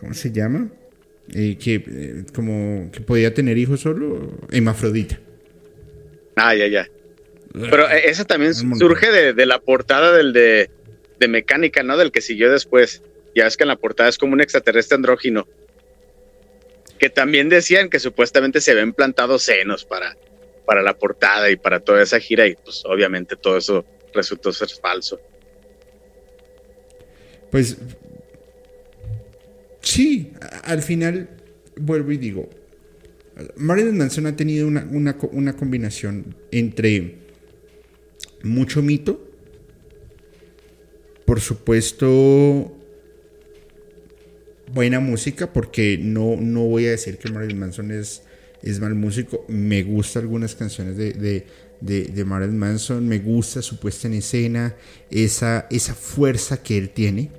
S1: ¿Cómo se llama? Eh, que eh, como que podía tener hijos solo. Hemafrodita.
S2: Ah, ya, ya. Pero eh, esa también surge de, la portada del de, Mecánica, ¿no? Del que siguió después. Ya es que en la portada es como un extraterrestre andrógino. Que también decían que supuestamente se habían plantado senos para, para la portada y para toda esa gira. Y pues obviamente todo eso resultó ser falso.
S1: Pues sí, al final vuelvo y digo, Marilyn Manson ha tenido una, una combinación entre mucho mito. Por supuesto, buena música, porque no, no voy a decir que Marilyn Manson es, es mal músico. Me gustan algunas canciones de, de, Marilyn Manson, me gusta su puesta en escena, esa, esa fuerza que él tiene.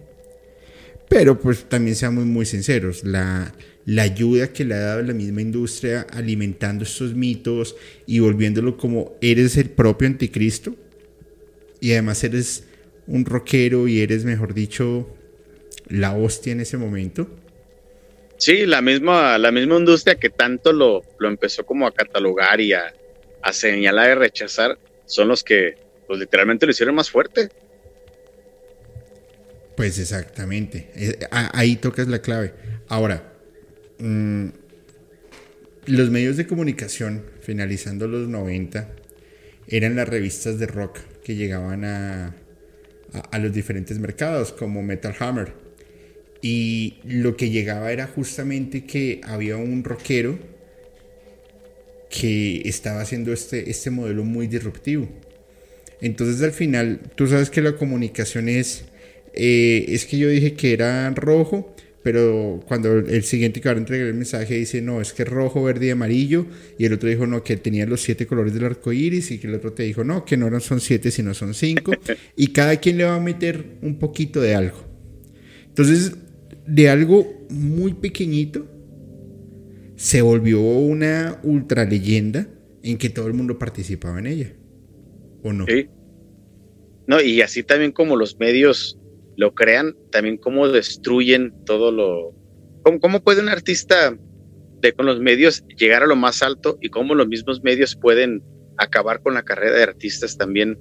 S1: Pero pues también seamos muy sinceros, la, la ayuda que le ha dado la misma industria alimentando estos mitos y volviéndolo como eres el propio anticristo, y además eres un rockero y eres, mejor dicho, la hostia en ese momento.
S2: Sí, la misma, la misma industria que tanto lo, lo empezó como a catalogar y a, señalar y rechazar, son los que pues, literalmente lo hicieron más fuerte.
S1: Pues exactamente, eh, ahí tocas la clave. Ahora, mm, los medios de comunicación, finalizando los 90, eran las revistas de rock que llegaban a, a, los diferentes mercados, como Metal Hammer. Y lo que llegaba era justamente que había un rockero que estaba haciendo este, este modelo muy disruptivo. Entonces al final, tú sabes que la comunicación es, eh, es que yo dije que era rojo, pero cuando el siguiente que va a entregar el mensaje dice, no, es que es rojo, verde y amarillo, y el otro dijo, no, que tenía los siete colores del arco iris, y que el otro te dijo, no, que no son siete, sino son cinco, (laughs) y cada quien le va a meter un poquito de algo. Entonces, de algo muy pequeñito, se volvió una ultra leyenda en que todo el mundo participaba en ella, ¿o no? Sí.
S2: No, y así también como los medios lo crean, también cómo destruyen todo lo... ¿Cómo, puede un artista de, con los medios llegar a lo más alto y cómo los mismos medios pueden acabar con la carrera de artistas también?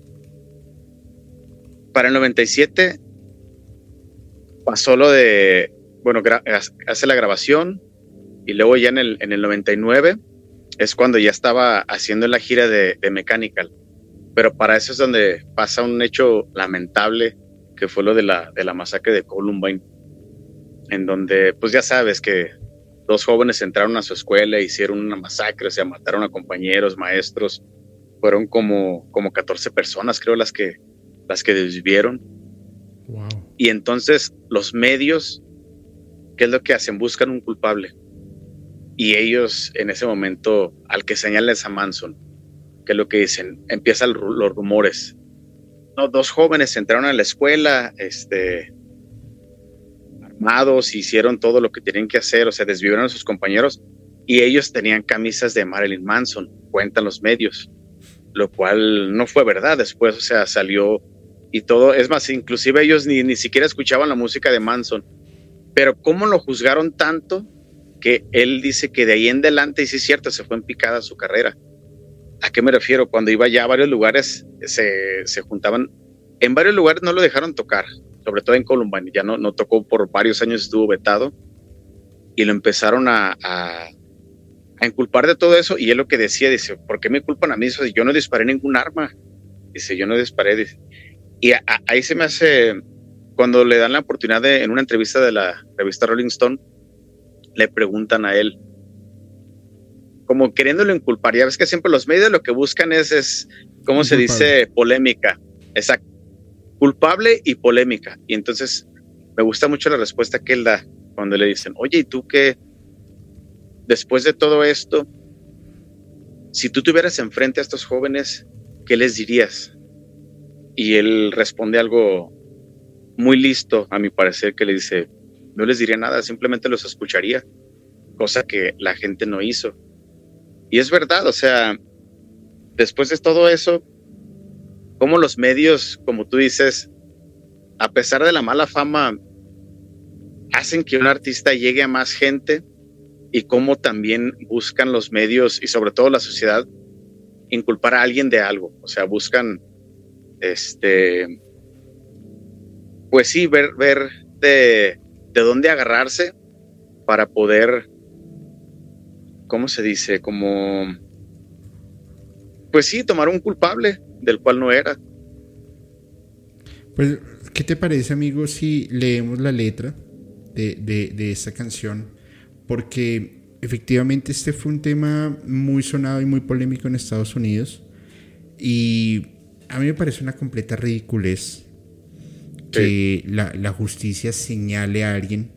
S2: Para el 97 pasó lo de, bueno, hace la grabación y luego ya en el, en el 99 es cuando ya estaba haciendo la gira de, de Mechanical. Pero para eso es donde pasa un hecho lamentable que fue lo de la, de la masacre de Columbine, en donde, pues ya sabes que dos jóvenes entraron a su escuela, hicieron una masacre, o sea, mataron a compañeros, maestros, fueron como, como 14 personas, creo, las que, las que desvivieron. Y entonces los medios, ¿qué es lo que hacen? Buscan un culpable. Y ellos en ese momento, al que señales a Manson, ¿qué es lo que dicen? Empiezan los rumores no, dos jóvenes entraron a la escuela, este, armados, hicieron todo lo que tenían que hacer, o sea, desvivieron a sus compañeros y ellos tenían camisas de Marilyn Manson, cuentan los medios, lo cual no fue verdad después, o sea, salió y todo, es más, inclusive ellos ni, ni siquiera escuchaban la música de Manson, pero cómo lo juzgaron tanto que él dice que de ahí en adelante, y sí es cierto, se fue en picada su carrera ¿A qué me refiero? Cuando iba ya a varios lugares, se, se juntaban. En varios lugares no lo dejaron tocar, sobre todo en Columbine. Ya no, no tocó por varios años, estuvo vetado. Y lo empezaron a, a, a inculpar de todo eso. Y él lo que decía, dice, ¿por qué me culpan a mí? Dice, yo no disparé ningún arma. Dice, yo no disparé. Dice. Y ahí se me hace, cuando le dan la oportunidad de, en una entrevista de la revista Rolling Stone, le preguntan a él, como queriéndolo inculpar. Ya ves que siempre los medios lo que buscan es, es ¿cómo se dice? Polémica. Exacto. culpable y polémica. Y entonces me gusta mucho la respuesta que él da cuando le dicen, oye, ¿y tú qué? Después de todo esto, si tú tuvieras enfrente a estos jóvenes, ¿qué les dirías? Y él responde algo muy listo, a mi parecer, que le dice, no les diría nada, simplemente los escucharía, cosa que la gente no hizo. Y es verdad, o sea, después de todo eso, como los medios, como tú dices, a pesar de la mala fama, hacen que un artista llegue a más gente y cómo también buscan los medios y sobre todo la sociedad inculpar a alguien de algo, o sea, buscan este pues sí ver ver de, de dónde agarrarse para poder ¿cómo se dice? como pues sí, tomar un culpable del cual no era.
S1: Pues, ¿qué te parece, amigo, si leemos la letra de, de, de esta canción? Porque efectivamente este fue un tema muy sonado y muy polémico en Estados Unidos. Y a mí me parece una completa ridiculez que la, la, justicia señale a alguien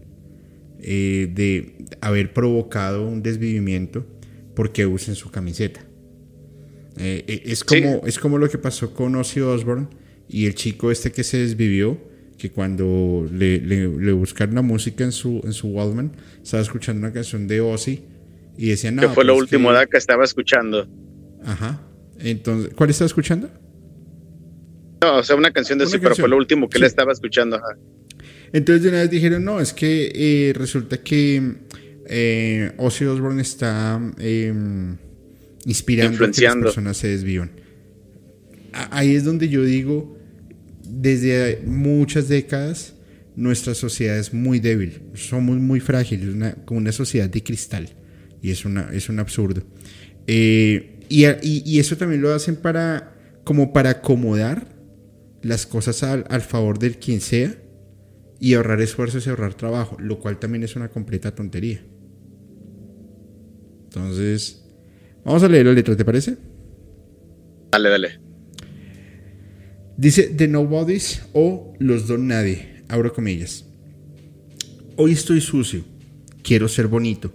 S1: eh, de haber provocado un desvivimiento porque usen su camiseta. Eh, eh, es, como, es como lo que pasó con Ozzy Osbourne y el chico este que se desvivió, que cuando le, le, buscaron la música en su, en su Wallman, estaba escuchando una canción de Ozzy y decía, no.
S2: Que fue lo pues último que... que estaba escuchando.
S1: Ajá. Entonces, ¿cuál estaba escuchando?
S2: No, o sea, una canción de Ozzy, pero fue lo último que sí. le estaba escuchando. Ajá.
S1: Entonces de una vez dijeron, no, es que eh, resulta que eh, Ozzy Osbourne está eh, inspirando a que las personas se desvían. Ahí es donde yo digo, desde muchas décadas, nuestra sociedad es muy débil, somos muy frágiles, una, como una sociedad de cristal, y es, una, es un absurdo. Eh, y, y, y, eso también lo hacen para, como para acomodar las cosas al, al favor del quien sea y ahorrar esfuerzos y ahorrar trabajo, lo cual también es una completa tontería. Entonces, vamos a leer la letra, ¿te parece?
S2: Dale, dale.
S1: Dice The Nobodies o Los Don Nadie, abro comillas. Hoy estoy sucio, quiero ser bonito.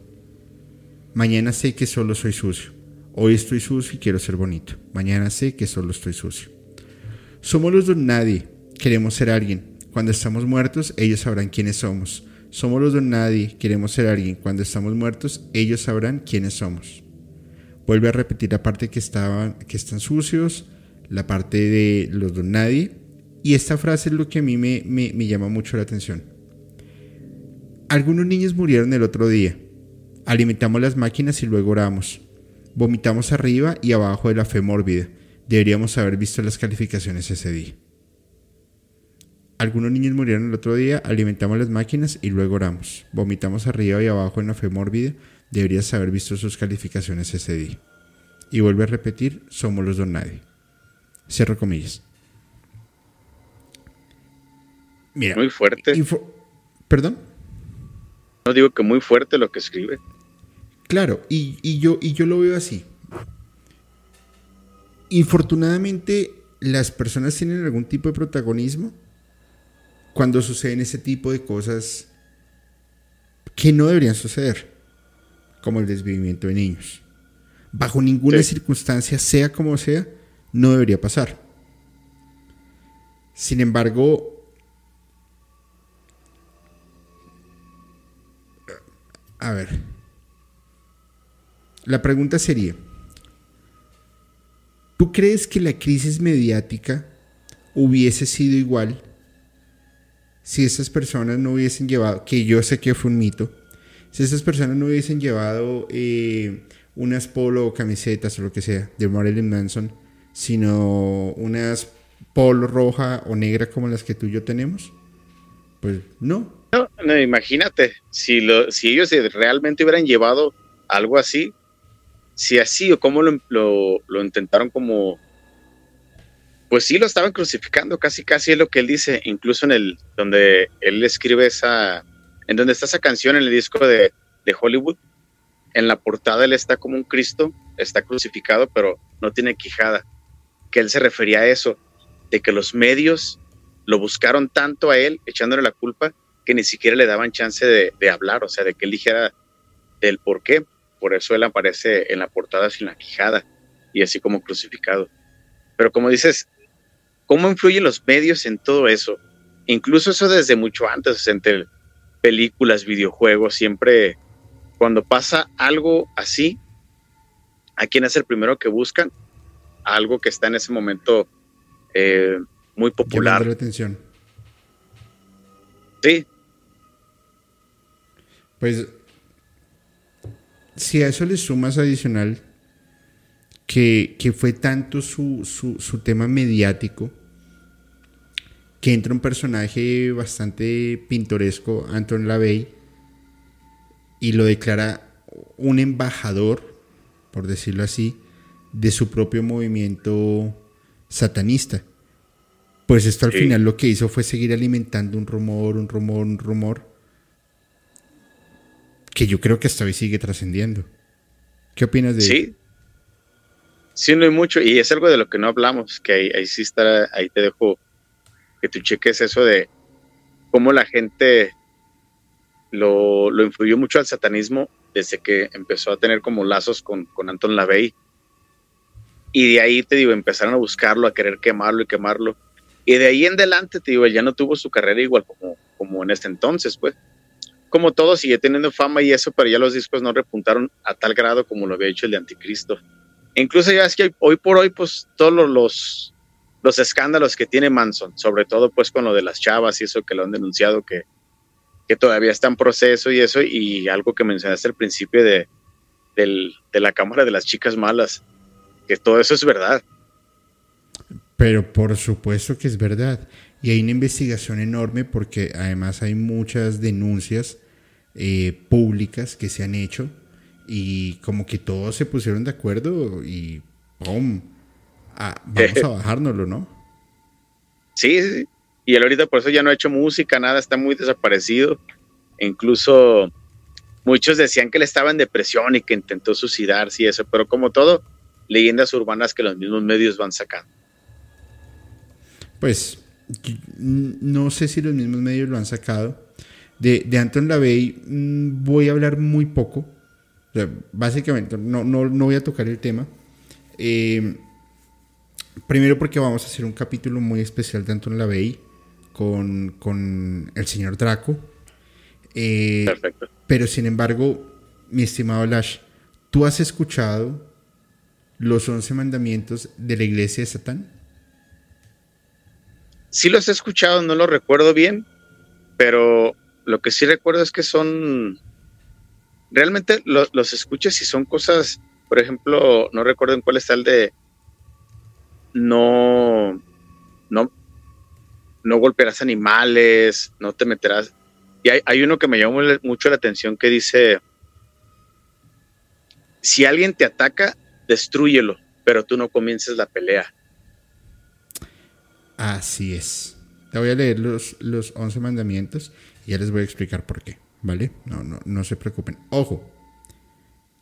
S1: Mañana sé que solo soy sucio. Hoy estoy sucio y quiero ser bonito. Mañana sé que solo estoy sucio. Somos los Don Nadie, queremos ser alguien. Cuando estamos muertos, ellos sabrán quiénes somos. Somos los Don Nadie, queremos ser alguien. Cuando estamos muertos, ellos sabrán quiénes somos. Vuelve a repetir la parte que, estaban, que están sucios, la parte de los don nadie. Y esta frase es lo que a mí me, me, me llama mucho la atención. Algunos niños murieron el otro día. Alimentamos las máquinas y luego oramos. Vomitamos arriba y abajo de la fe mórbida. Deberíamos haber visto las calificaciones ese día. Algunos niños murieron el otro día, alimentamos las máquinas y luego oramos. Vomitamos arriba y abajo en la fe mórbida. Deberías haber visto sus calificaciones ese día. Y vuelve a repetir, somos los don nadie. Cierro comillas. Mira.
S2: Muy fuerte.
S1: ¿Perdón?
S2: No digo que muy fuerte lo que escribe.
S1: Claro, y, y, yo, y yo lo veo así. Infortunadamente, las personas tienen algún tipo de protagonismo cuando suceden ese tipo de cosas que no deberían suceder, como el desvivimiento de niños. Bajo ninguna sí. circunstancia, sea como sea, no debería pasar. Sin embargo, a ver, la pregunta sería, ¿tú crees que la crisis mediática hubiese sido igual si esas personas no hubiesen llevado, que yo sé que fue un mito, si esas personas no hubiesen llevado eh, unas polo o camisetas o lo que sea de Marilyn Manson, sino unas polo roja o negra como las que tú y yo tenemos? Pues no.
S2: No, no imagínate, si, lo, si ellos realmente hubieran llevado algo así, si así o cómo lo, lo, lo, intentaron como... Pues sí, lo estaban crucificando, casi casi es lo que él dice, incluso en el, donde él escribe esa, en donde está esa canción en el disco de, de Hollywood, en la portada él está como un Cristo, está crucificado, pero no tiene quijada que él se refería a eso, de que los medios lo buscaron tanto a él, echándole la culpa, que ni siquiera le daban chance de, hablar, o sea, de que él dijera del por qué. Por eso él aparece en la portada sin la quijada y así como crucificado. Pero como dices, ¿cómo influyen los medios en todo eso? Incluso eso desde mucho antes, entre películas, videojuegos, siempre cuando pasa algo así, ¿a quién es el primero que buscan? algo que está en ese momento eh, muy popular.
S1: la atención.
S2: Sí.
S1: Pues, si a eso le sumas adicional que, fue tanto su, su, su tema mediático, que entra un personaje bastante pintoresco, Anton LaVey, y lo declara un embajador, por decirlo así, de su propio movimiento satanista. Pues esto al final lo que hizo fue seguir alimentando un rumor, un rumor, un rumor, que yo creo que hasta hoy sigue trascendiendo. ¿Qué opinas de
S2: Sí. Sí, no hay mucho, y es algo de lo que no hablamos, que ahí, ahí sí está, ahí te dejo que tú cheques eso de cómo la gente lo, lo influyó mucho al satanismo desde que empezó a tener como lazos con, con Anton LaVey. Y de ahí, te digo, empezaron a buscarlo, a querer quemarlo y quemarlo. Y de ahí en adelante, te digo, ya no tuvo su carrera igual como, como en este entonces, pues. Como todo, sigue teniendo fama y eso, pero ya los discos no repuntaron a tal grado como lo había hecho el de Anticristo. Incluso ya es que hoy por hoy, pues todos los, los escándalos que tiene Manson, sobre todo pues con lo de las chavas y eso que lo han denunciado, que, que todavía está en proceso y eso, y algo que mencionaste al principio de, de la Cámara de las Chicas Malas, que todo eso es verdad.
S1: Pero por supuesto que es verdad. Y hay una investigación enorme porque además hay muchas denuncias eh, públicas que se han hecho y como que todos se pusieron de acuerdo y ¡pum! Ah, vamos a (laughs) bajárnoslo, ¿no?
S2: Sí, sí, Y él ahorita por eso ya no ha hecho música, nada, está muy desaparecido. E incluso muchos decían que él estaba en depresión y que intentó suicidarse y eso, pero como todo, leyendas urbanas que los mismos medios van sacando.
S1: Pues no sé si los mismos medios lo han sacado. De, de Anton LaVey mm, voy a hablar muy poco. básicamente, no, no, no, voy a tocar el tema. Eh, Primero porque vamos a hacer un capítulo muy especial de Anton LaVey con, con el señor Draco. Eh, Perfecto. Pero sin embargo, mi estimado Lash, ¿tú has escuchado los once mandamientos de la iglesia de Satán?
S2: Sí los he escuchado, no los recuerdo bien, pero lo que sí recuerdo es que son... Realmente los escuchas y son cosas, por ejemplo, no recuerdo en cuál está el de no, no, no golpearás animales, no te meterás. Y hay, uno que me llamó mucho la atención que dice, si alguien te ataca, destruyelo, pero tú no comiences la pelea.
S1: Así es. Te voy a leer los, los 11 mandamientos y ya les voy a explicar por qué, ¿vale? No, no, no se preocupen. Ojo,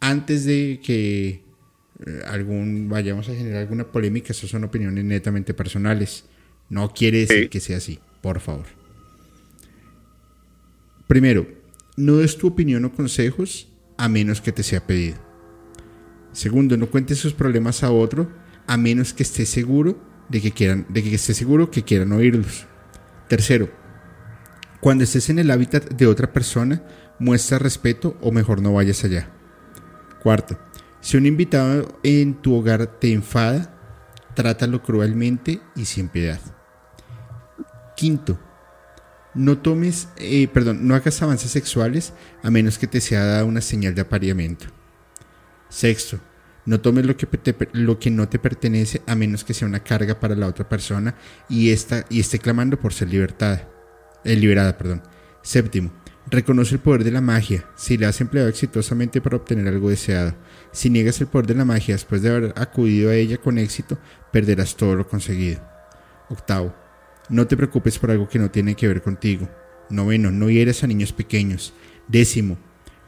S1: antes de que algún, vayamos a generar alguna polémica, eso son opiniones netamente personales. No quiere decir que sea así, por favor. Primero, no des tu opinión o consejos a menos que te sea pedido. Segundo, no cuentes sus problemas a otro a menos que esté seguro de que quieran, de que esté seguro que quieran oírlos. Tercero, cuando estés en el hábitat de otra persona, muestra respeto o mejor no vayas allá. Cuarto, si un invitado en tu hogar te enfada, trátalo cruelmente y sin piedad. Quinto, no tomes, eh, perdón, no hagas avances sexuales a menos que te sea dada una señal de apareamiento. Sexto, no tomes lo que, lo que no te pertenece a menos que sea una carga para la otra persona y, esta, y esté clamando por ser libertada, eh, liberada. Perdón. Séptimo, reconoce el poder de la magia si la has empleado exitosamente para obtener algo deseado si niegas el poder de la magia después de haber acudido a ella con éxito, perderás todo lo conseguido. Octavo, no te preocupes por algo que no tiene que ver contigo. Noveno, no hieres a niños pequeños. Décimo,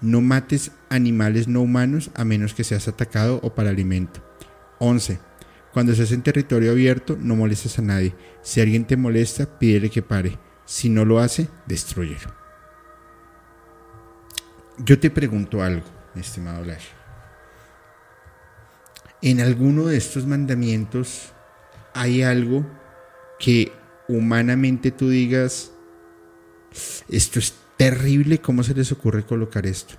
S1: no mates animales no humanos a menos que seas atacado o para alimento. Once, Cuando estás en territorio abierto, no molestas a nadie. Si alguien te molesta, pídele que pare. Si no lo hace, destruyelo. Yo te pregunto algo, estimado Lash. En alguno de estos mandamientos hay algo que humanamente tú digas, esto es terrible, ¿cómo se les ocurre colocar esto?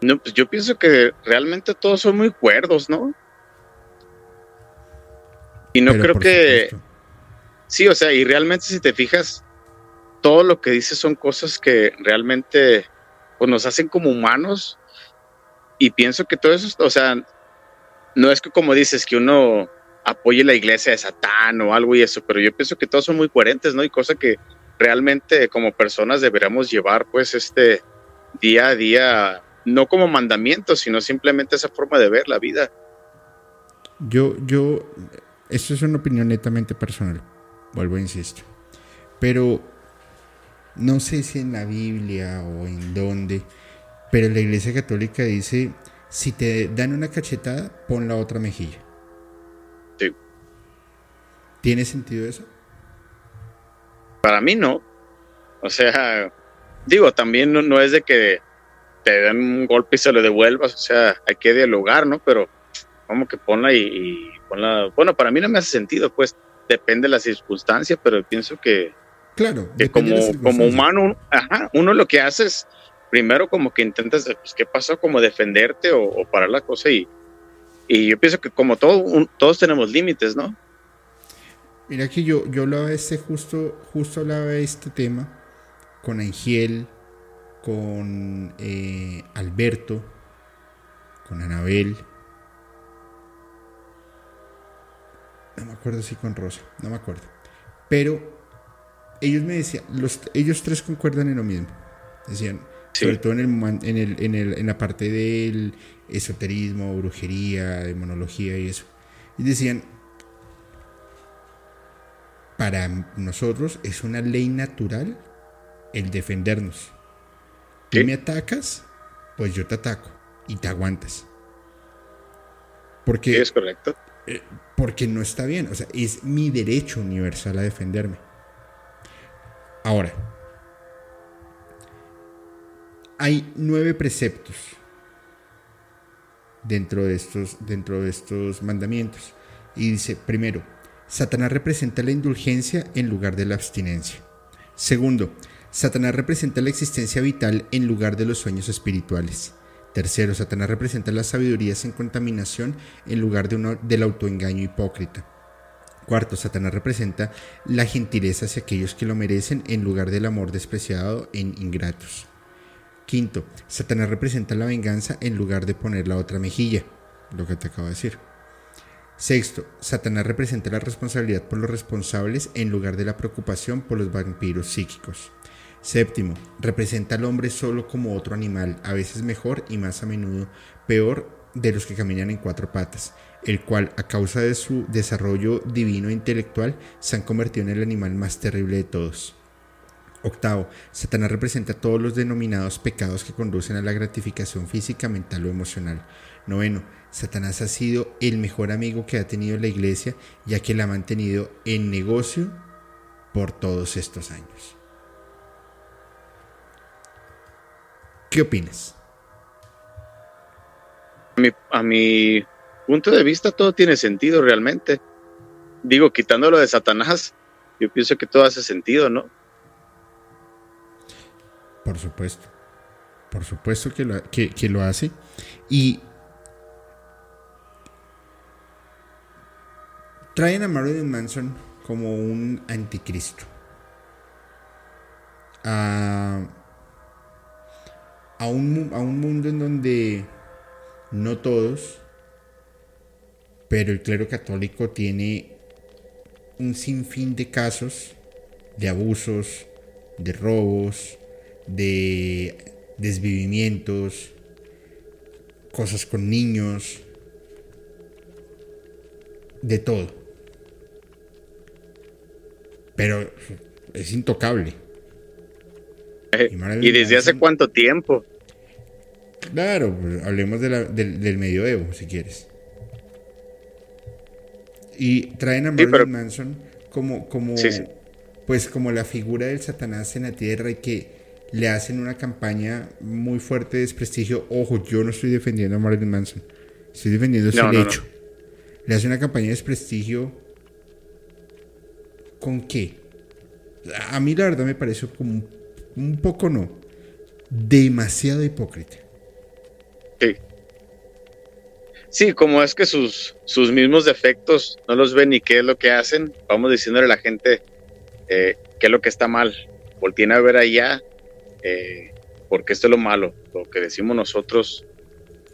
S2: No, pues yo pienso que realmente todos son muy cuerdos, ¿no? Y no creo que... Sí, o sea, y realmente si te fijas, todo lo que dice son cosas que realmente nos hacen como humanos. Y pienso que todo eso, o sea, no es que como dices que uno apoye la iglesia de Satán o algo y eso, pero yo pienso que todos son muy coherentes, ¿no? Y cosa que realmente como personas deberíamos llevar pues este día a día, no como mandamiento, sino simplemente esa forma de ver la vida.
S1: Yo, yo, esto es una opinión netamente personal, vuelvo a insistir, pero no sé si en la Biblia o en dónde, pero la Iglesia Católica dice, si te dan una cachetada, pon la otra mejilla.
S2: Sí.
S1: ¿Tiene sentido eso?
S2: Para mí no. O sea, digo, también no, es de que te den un golpe y se lo devuelvas, o sea, hay que dialogar, ¿no? Pero como que ponla y, y ponla... Bueno, para mí no me hace sentido, pues depende de la circunstancia, pero pienso que
S1: Claro.
S2: Que como, como humano, ajá, uno lo que hace es, primero como que intentas, pues, ¿qué pasó? Como defenderte o, parar la cosa y, y yo pienso que como todo, todos tenemos límites, ¿no?
S1: Mira que yo, yo hablaba este, justo, justo hablaba de este tema con Angel, con eh, Alberto, con Anabel. No me acuerdo si con Rosa, no me acuerdo. Pero ellos me decían, los, ellos tres concuerdan en lo mismo. Decían, sobre todo en, el, en, el, en, la parte del esoterismo, brujería, demonología y eso. Y decían, para nosotros es una ley natural el defendernos. Tú me atacas, pues yo te ataco y te aguantas. Porque,
S2: es correcto.
S1: Eh, porque no está bien. O sea, es mi derecho universal a defenderme. Ahora, hay nueve preceptos dentro de estos, dentro de estos mandamientos. Y dice, primero, Satanás representa la indulgencia en lugar de la abstinencia. Segundo, Satanás representa la existencia vital en lugar de los sueños espirituales. Tercero, Satanás representa la sabiduría sin contaminación en lugar de del autoengaño hipócrita. Cuarto, Satanás representa la gentileza hacia aquellos que lo merecen en lugar del amor despreciado en ingratos. Quinto, Satanás representa la venganza en lugar de poner la otra mejilla, lo que te acabo de decir. Sexto, Satanás representa la responsabilidad por los responsables en lugar de la preocupación por los vampiros psíquicos. Séptimo, representa al hombre solo como otro animal, a veces mejor y más a menudo peor de los que caminan en cuatro patas el cual a causa de su desarrollo divino e intelectual se han convertido en el animal más terrible de todos. Octavo, Satanás representa todos los denominados pecados que conducen a la gratificación física, mental o emocional. Noveno, Satanás ha sido el mejor amigo que ha tenido la iglesia, ya que la ha mantenido en negocio por todos estos años. ¿Qué opinas?
S2: A mi, punto de vista todo tiene sentido realmente. Digo, quitándolo de Satanás, yo pienso que todo hace sentido, ¿no?
S1: Por supuesto. Por supuesto que lo, que, lo hace. Y traen a Marilyn Manson como un anticristo. A, a, un, a un mundo en donde no todos pero el clero católico tiene un sinfín de casos de abusos, de robos, de desvivimientos, cosas con niños, de todo. Pero es intocable.
S2: ¿Y desde hace cuánto tiempo?
S1: Claro, pues, hablemos del medioevo, si quieres. Y traen a Marilyn Manson como, como, pues como la figura del Satanás en la tierra y que le hacen una campaña muy fuerte de desprestigio. Ojo, yo no estoy defendiendo a Marilyn Manson, estoy defendiendo ese hecho. Le hacen una campaña de desprestigio. ¿Con qué? A mí la verdad me parece como un poco no, demasiado hipócrita.
S2: Sí. Sí, como es que sus, sus mismos defectos no los ven ni qué es lo que hacen, vamos diciéndole a la gente eh, qué es lo que está mal. Volteen a ver allá, eh, porque esto es lo malo. Lo que decimos nosotros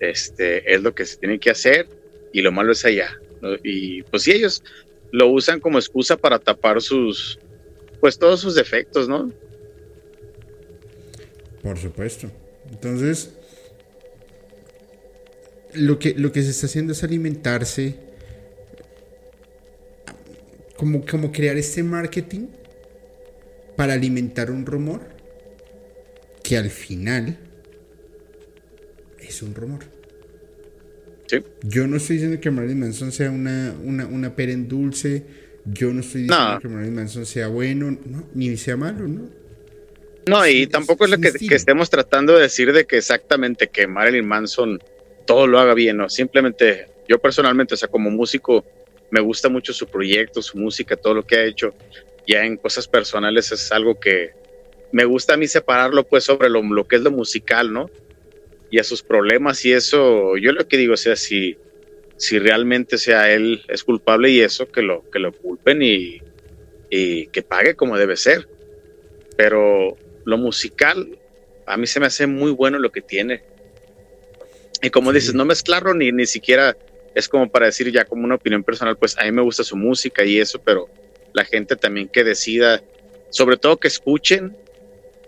S2: este, es lo que se tiene que hacer y lo malo es allá. Y pues si ellos lo usan como excusa para tapar sus, pues todos sus defectos, ¿no?
S1: Por supuesto. Entonces, lo que, lo que se está haciendo es alimentarse, como, como crear este marketing para alimentar un rumor que al final es un rumor. Yo no estoy diciendo que Marilyn Manson sea una, una, una pera en dulce. Yo no estoy diciendo que Marilyn Manson sea bueno, ni sea malo, ¿no?
S2: No, y tampoco es, lo que, que, estemos tratando de decir de que exactamente que Marilyn Manson todo lo haga bien, ¿no? Simplemente yo personalmente, o sea, como músico, me gusta mucho su proyecto, su música, todo lo que ha hecho. Ya en cosas personales es algo que me gusta a mí separarlo pues sobre lo, que es lo musical, ¿no? Y a sus problemas y eso, yo lo que digo, o sea, si, realmente sea él es culpable y eso, que lo, que lo culpen y que pague como debe ser. Pero lo musical, a mí se me hace muy bueno lo que tiene. Y como dices, no mezclarlo ni, ni siquiera es como para decir ya como una opinión personal, pues a mí me gusta su música y eso, pero la gente también que decida, sobre todo que escuchen.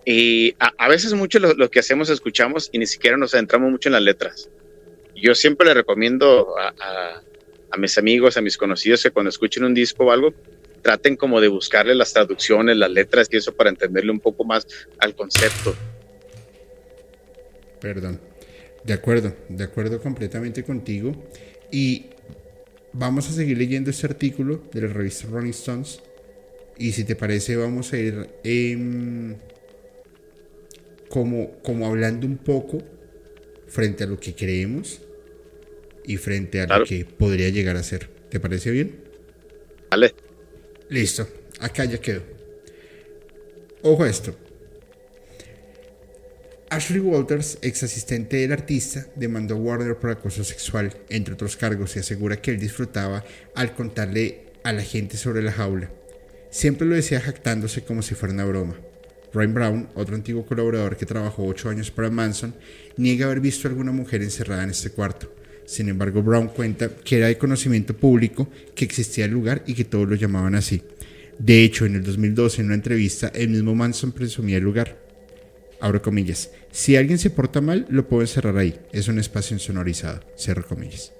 S2: Y a, veces mucho lo, que hacemos escuchamos y ni siquiera nos adentramos mucho en las letras. Yo siempre le recomiendo a, a mis amigos, a mis conocidos que cuando escuchen un disco o algo, traten como de buscarle las traducciones, las letras y eso para entenderle un poco más al concepto.
S1: Perdón. De acuerdo, de acuerdo completamente contigo. Y vamos a seguir leyendo este artículo de la revista Rolling Stones. Y si te parece, vamos a ir como, como hablando un poco frente a lo que creemos y frente a lo que podría llegar a ser. ¿Te parece bien?
S2: Vale.
S1: Listo, acá ya quedó. Ojo a esto. Ashley Walters, ex asistente del artista, demandó a Warner por acoso sexual, entre otros cargos, y asegura que él disfrutaba al contarle a la gente sobre la jaula. Siempre lo decía jactándose como si fuera una broma. Ryan Brown, otro antiguo colaborador que trabajó ocho años para Manson, niega haber visto a alguna mujer encerrada en este cuarto. Sin embargo, Brown cuenta que era de conocimiento público que existía el lugar y que todos lo llamaban así. De hecho, en el 2012, en una entrevista, el mismo Manson presumía el lugar abro comillas, si alguien se porta mal, lo puedo encerrar ahí, es un espacio insonorizado, cierro comillas.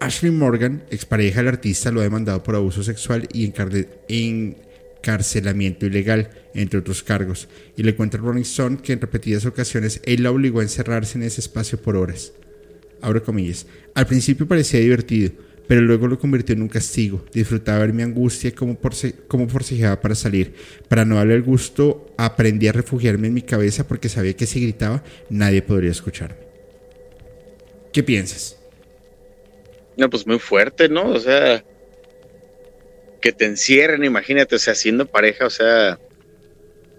S1: Ashley Morgan, expareja del artista, lo ha demandado por abuso sexual y encarcelamiento ilegal, entre otros cargos, y le cuenta a Rolling Stone que en repetidas ocasiones él la obligó a encerrarse en ese espacio por horas. Abro comillas. Al principio parecía divertido, pero luego lo convirtió en un castigo. Disfrutaba ver mi angustia como, como forcejeaba para salir. Para no darle el gusto, aprendí a refugiarme en mi cabeza porque sabía que si gritaba nadie podría escucharme. ¿Qué piensas?
S2: No, pues muy fuerte, ¿no? O sea, que te encierren, imagínate, o sea, siendo pareja, o sea,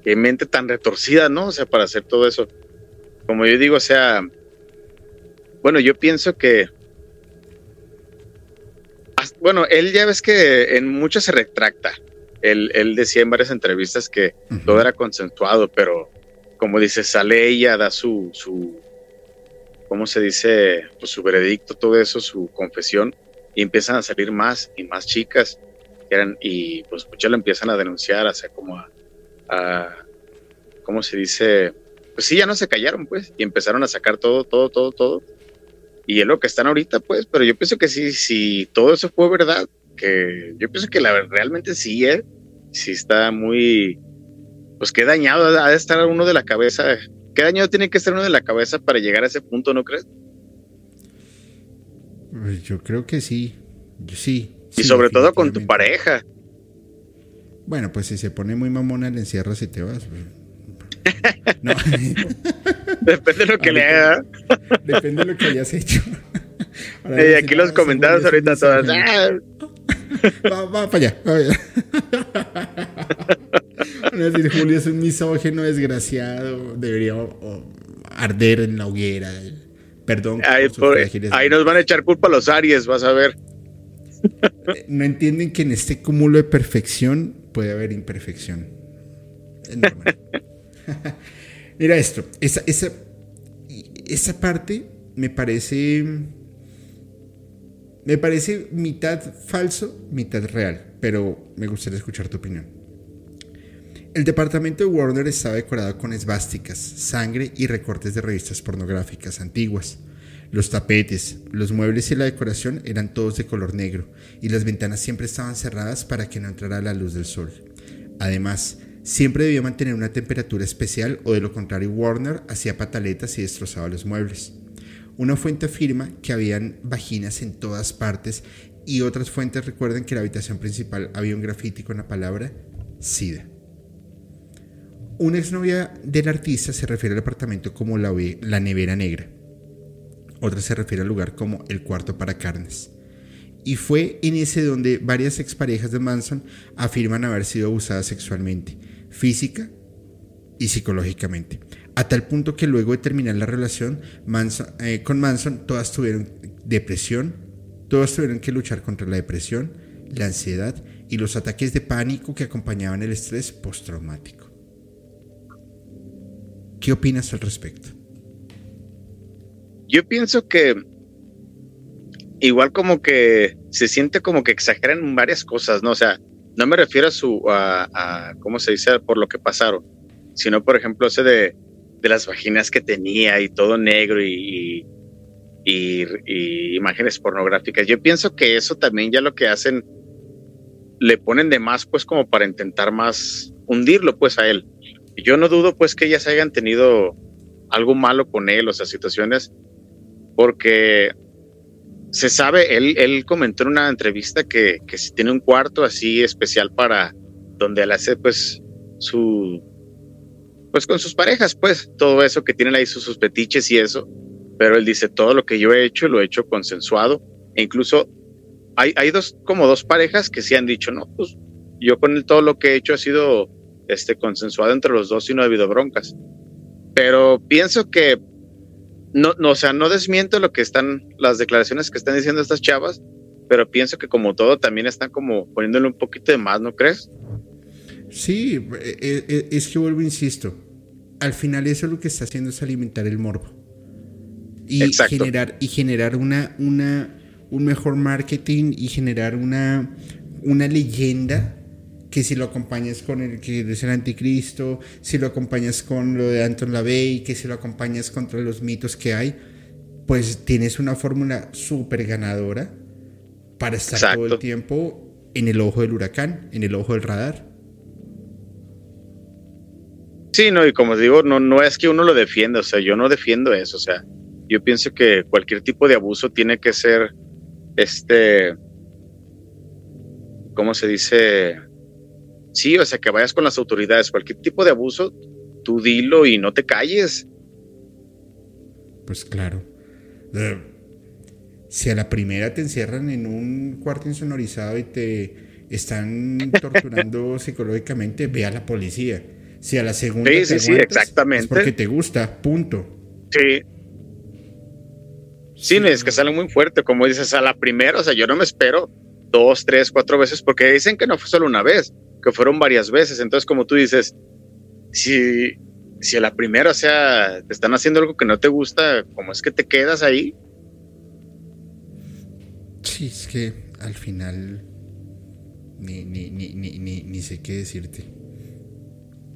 S2: qué mente tan retorcida, ¿no? O sea, para hacer todo eso. Como yo digo, o sea, bueno, yo pienso que bueno, él ya ves que en mucho se retracta. Él, decía en varias entrevistas que todo era consensuado, pero como dice, sale ella, da su, su, ¿cómo se dice? Pues su veredicto, todo eso, su confesión, y empiezan a salir más y más chicas, eran, y pues muchas lo empiezan a denunciar, o sea, como a, a, ¿cómo se dice? Pues sí, ya no se callaron, pues, y empezaron a sacar todo, todo, todo, todo y es lo que están ahorita, pues, pero yo pienso que sí, si todo eso fue verdad, que yo pienso que la realmente sí, ¿eh? sí está muy, pues qué dañado ha de estar uno de la cabeza, qué dañado tiene que estar uno de la cabeza para llegar a ese punto, ¿no crees?
S1: Pues yo creo que sí, Sí.
S2: Y sobre todo con tu pareja.
S1: Bueno, pues si se pone muy mamona, le encierras y te vas. Pues. (laughs)
S2: No. (laughs) Depende de lo que le haga.
S1: Depende de lo que hayas hecho. (laughs)
S2: y aquí los comentarios ahorita todas. Ah". (laughs)
S1: Va, va para allá. Va allá. (laughs) decir, Julio es un misógeno desgraciado. Debería arder en la hoguera. Perdón.
S2: Ahí, ahí nos van a echar culpa a los Aries, vas a ver.
S1: No entienden que en este cúmulo de perfección puede haber imperfección. Es normal. Mira esto, esa, esa, esa parte me parece. Me parece mitad falso, mitad real, pero me gustaría escuchar tu opinión. El departamento de Warner estaba decorado con esvásticas, sangre y recortes de revistas pornográficas antiguas. Los tapetes, los muebles y la decoración eran todos de color negro, y las ventanas siempre estaban cerradas para que no entrara la luz del sol. Además, siempre debía mantener una temperatura especial o de lo contrario Warner hacía pataletas y destrozaba los muebles. Una fuente afirma que habían vaginas en todas partes y otras fuentes recuerdan que en la habitación principal había un grafiti con la palabra SIDA. Una exnovia del artista se refiere al apartamento como la, la nevera negra. Otra se refiere al lugar como el cuarto para carnes. Y fue en ese donde varias exparejas de Manson afirman haber sido abusadas sexualmente, física y psicológicamente. A tal punto que luego de terminar la relación eh, con Manson, todas tuvieron depresión, todas tuvieron que luchar contra la depresión, la ansiedad y los ataques de pánico que acompañaban el estrés postraumático. ¿Qué opinas al respecto?
S2: Yo pienso que igual como que se siente como que exageran varias cosas, ¿no? O sea, no me refiero a su, a, ¿cómo se dice? Por lo que pasaron, sino por ejemplo ese de, de las vaginas que tenía y todo negro y, y, imágenes pornográficas. Yo pienso que eso también ya lo que hacen, le ponen de más pues como para intentar más hundirlo pues a él. Yo no dudo pues que ellas hayan tenido algo malo con él, o sea, situaciones, porque se sabe, él, él comentó en una entrevista que, que si tiene un cuarto así especial para donde él hace pues su, pues con sus parejas, pues todo eso que tienen ahí sus, sus petiches y eso, pero él dice, todo lo que yo he hecho lo he hecho consensuado, e incluso hay, hay dos, como dos parejas que sí han dicho, no, pues yo con él todo lo que he hecho ha sido este, consensuado entre los dos y no ha habido broncas. Pero pienso que no, no, o sea, no desmiento lo que están, las declaraciones que están diciendo estas chavas, pero pienso que como todo también están como poniéndole un poquito de más, ¿no crees?
S1: Sí, e, e, e, es que vuelvo, insisto, al final eso lo que está haciendo es alimentar el morbo. Y generar, y generar una, una, un mejor marketing y generar una, una leyenda que si lo acompañas con el que es el anticristo, si lo acompañas con lo de Anton LaVey, que si lo acompañas contra los mitos que hay, pues tienes una fórmula súper ganadora para estar todo el tiempo en el ojo del huracán, en el ojo del radar.
S2: Sí, no, y como digo, no, no es que uno lo defienda, o sea, yo no defiendo eso, o sea, yo pienso que cualquier tipo de abuso tiene que ser, este, ¿cómo se dice? Sí, o sea, que vayas con las autoridades, cualquier tipo de abuso, tú dilo y no te calles.
S1: Pues claro. Eh, si a la primera te encierran en un cuarto insonorizado y te están (laughs) torturando psicológicamente, ve a la policía. Si a la segunda
S2: sí, sí, sí, exactamente.
S1: es porque te gusta, punto.
S2: Sí. Sí, es que sale muy fuerte, como dices, a la primera, o sea, yo no me espero dos, tres, cuatro veces, porque dicen que no fue solo una vez que fueron varias veces. Entonces, como tú dices, si, si a la primera, o sea, te están haciendo algo que no te gusta, ¿cómo es que te quedas ahí?
S1: Sí, es que al final ni, ni, ni, ni, ni sé qué decirte.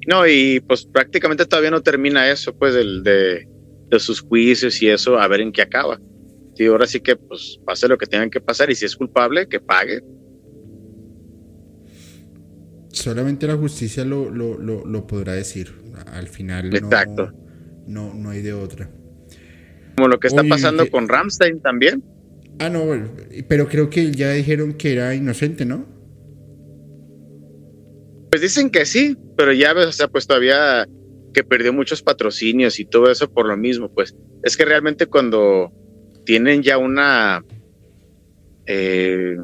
S2: No, y pues prácticamente todavía no termina eso, pues, el de, de sus juicios y eso, a ver en qué acaba. Y ahora sí que, pues, pase lo que tengan que pasar y si es culpable, que pague
S1: solamente la justicia lo, lo, lo, podrá decir. Al final No, no, hay de otra.
S2: Como lo que está pasando con Ramstein también.
S1: Ah, no, pero creo que ya dijeron que era inocente, ¿no?
S2: Pues dicen que sí, pero ya ves, o sea, pues todavía que perdió muchos patrocinios y todo eso por lo mismo, pues es que realmente cuando tienen ya una, eh,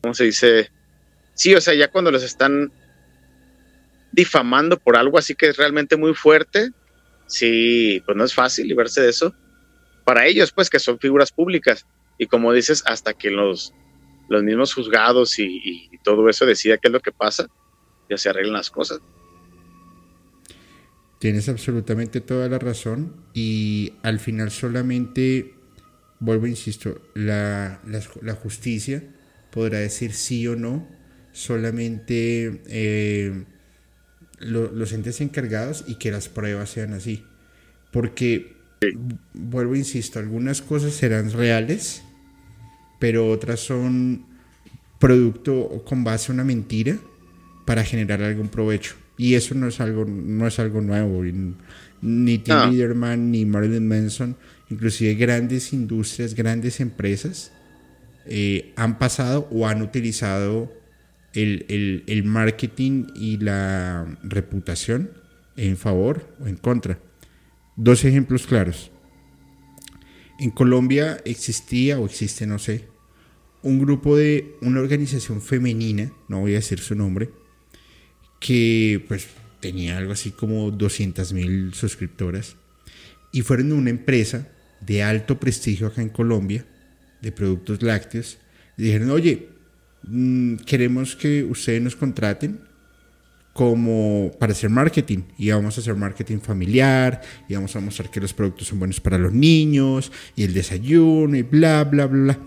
S2: ¿cómo se dice? Sí, o sea, ya cuando los están difamando por algo así que es realmente muy fuerte, sí, pues no es fácil librarse de eso. Para ellos, pues, que son figuras públicas. Y como dices, hasta que los, los mismos juzgados y, todo eso decida qué es lo que pasa, ya se arreglan las cosas.
S1: Tienes absolutamente toda la razón. Y al final solamente, vuelvo, insisto, la, la, justicia podrá decir sí o no. Solamente eh, los entes encargados y que las pruebas sean así. Porque, vuelvo, insisto, algunas cosas serán reales, pero otras son producto con base a una mentira para generar algún provecho. Y eso no es algo, no es algo nuevo. Ni Tim Liederman, ni Marilyn Manson, inclusive grandes industrias, grandes empresas, eh, han pasado o han utilizado el, marketing y la reputación en favor o en contra. Dos ejemplos claros. En Colombia existía o existe, no sé, un grupo de una organización femenina, no voy a decir su nombre, que pues tenía algo así como 200 mil suscriptoras y fueron una empresa de alto prestigio acá en Colombia, de productos lácteos, y dijeron, oye, Mm, queremos que ustedes nos contraten como para hacer marketing. Y vamos a hacer marketing familiar y vamos a mostrar que los productos son buenos para los niños y el desayuno y bla bla bla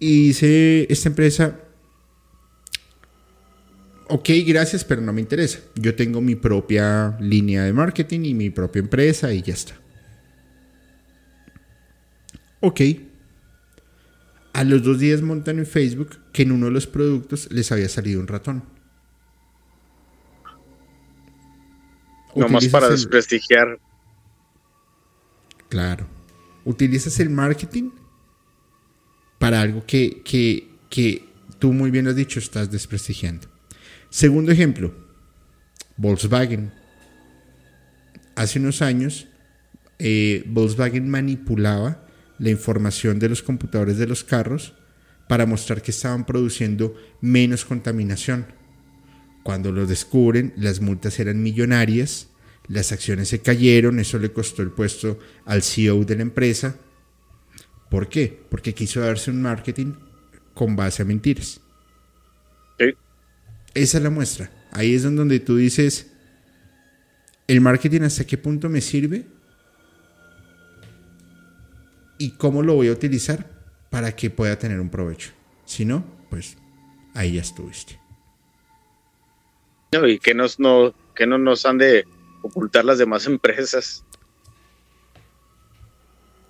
S1: y dice esta empresa ok gracias pero no me interesa. Yo tengo mi propia línea de marketing y mi propia empresa y ya está. Ok a los dos días montan en Facebook que en uno de los productos les había salido un ratón.
S2: Nomás para desprestigiar.
S1: Claro. Utilizas el marketing para algo que, que, tú muy bien has dicho, estás desprestigiando. Segundo ejemplo, Volkswagen. Hace unos años, eh, Volkswagen manipulaba la información de los computadores de los carros para mostrar que estaban produciendo menos contaminación. Cuando lo descubren, las multas eran millonarias, las acciones se cayeron, eso le costó el puesto al CEO de la empresa. ¿Por qué? Porque quiso darse un marketing con base a mentiras. Esa es la muestra. Ahí es donde tú dices, ¿el marketing hasta qué punto me sirve? Y cómo lo voy a utilizar para que pueda tener un provecho. Si no, pues ahí ya estuviste.
S2: No, y que, nos, no, que no nos han de ocultar las demás empresas.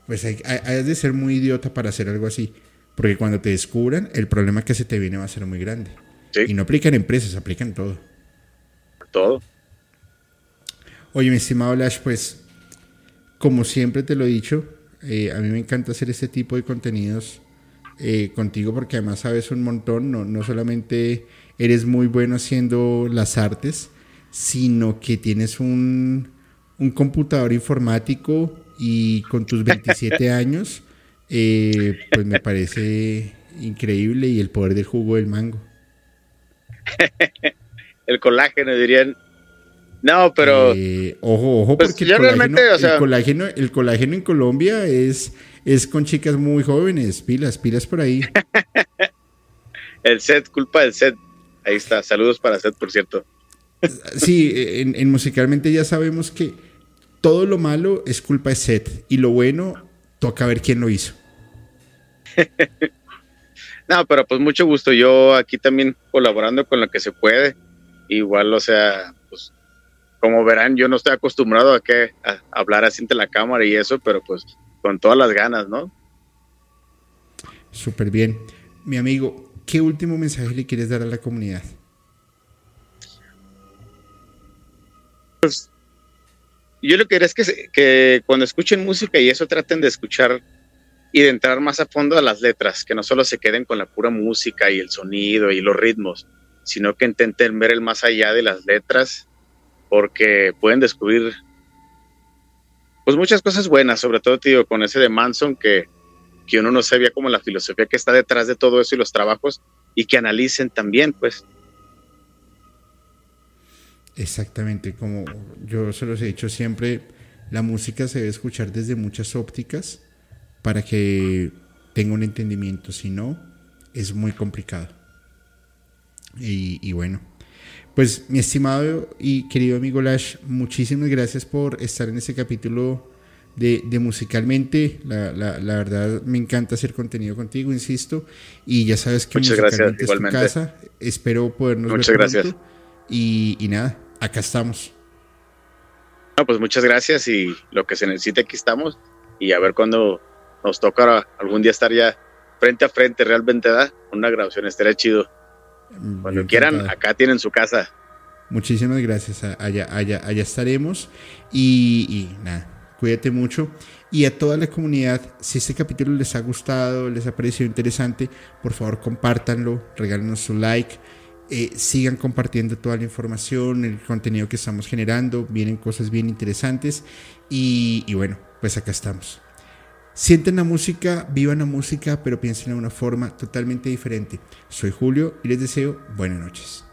S1: Pues hay, de ser muy idiota para hacer algo así. Porque cuando te descubran, el problema que se te viene va a ser muy grande. Y no aplican empresas, aplican todo.
S2: Todo.
S1: Oye, mi estimado Lash, pues, como siempre te lo he dicho, eh, a mí me encanta hacer este tipo de contenidos eh, contigo porque además sabes un montón, no, no solamente eres muy bueno haciendo las artes, sino que tienes un, un computador informático y con tus 27 (laughs) años, eh, pues me parece increíble y el poder del jugo del mango. (laughs)
S2: el colágeno, dirían no, pero.
S1: Eh, ojo, ojo, pues porque el colágeno, el, colágeno, en Colombia es, es con chicas muy jóvenes. Pilas, pilas por ahí. (laughs)
S2: el set, culpa del set. Ahí está. Saludos para set, por cierto.
S1: sí, en, musicalmente ya sabemos que todo lo malo es culpa de set. Y lo bueno, toca ver quién lo hizo. (laughs)
S2: no, pero pues mucho gusto. Yo aquí también colaborando con lo que se puede. Igual, o sea, como verán, yo no estoy acostumbrado a, que, hablar así ante la cámara y eso, pero pues con todas las ganas, ¿no?
S1: Súper bien. Mi amigo, ¿qué último mensaje le quieres dar a la comunidad?
S2: Pues yo lo que quería es que, que cuando escuchen música y eso traten de escuchar y de entrar más a fondo a las letras, que no solo se queden con la pura música y el sonido y los ritmos, sino que intenten ver el más allá de las letras, porque pueden descubrir pues muchas cosas buenas, sobre todo tío, con ese de Manson que, que uno no sabía como la filosofía que está detrás de todo eso y los trabajos y que analicen también, pues.
S1: Exactamente, como yo se los he dicho siempre, la música se debe escuchar desde muchas ópticas para que tenga un entendimiento, si no, es muy complicado. Y, bueno, pues mi estimado y querido amigo Lash, muchísimas gracias por estar en este capítulo de, musicalmente. La, verdad me encanta hacer contenido contigo, insisto. Y ya sabes que
S2: Muchas musicalmente gracias, es tu casa.
S1: Espero podernos
S2: Muchas ver gracias.
S1: Y, y nada, acá estamos.
S2: No, pues muchas gracias y lo que se necesite aquí estamos. Y a ver cuándo nos toca algún día estar ya frente a frente, realmente da una grabación, estaría chido. Mm, Cuando quieran, acá tienen su casa.
S1: Muchísimas gracias, allá, allá, allá estaremos y, y nada, cuídate mucho. Y a toda la comunidad, si este capítulo les ha gustado, les ha parecido interesante, por favor compártanlo, regálenos su like, eh, sigan compartiendo toda la información, el contenido que estamos generando, vienen cosas bien interesantes y, y bueno, pues acá estamos. Sienten la música, vivan la música, pero piensen de una forma totalmente diferente. Soy Julio y les deseo buenas noches.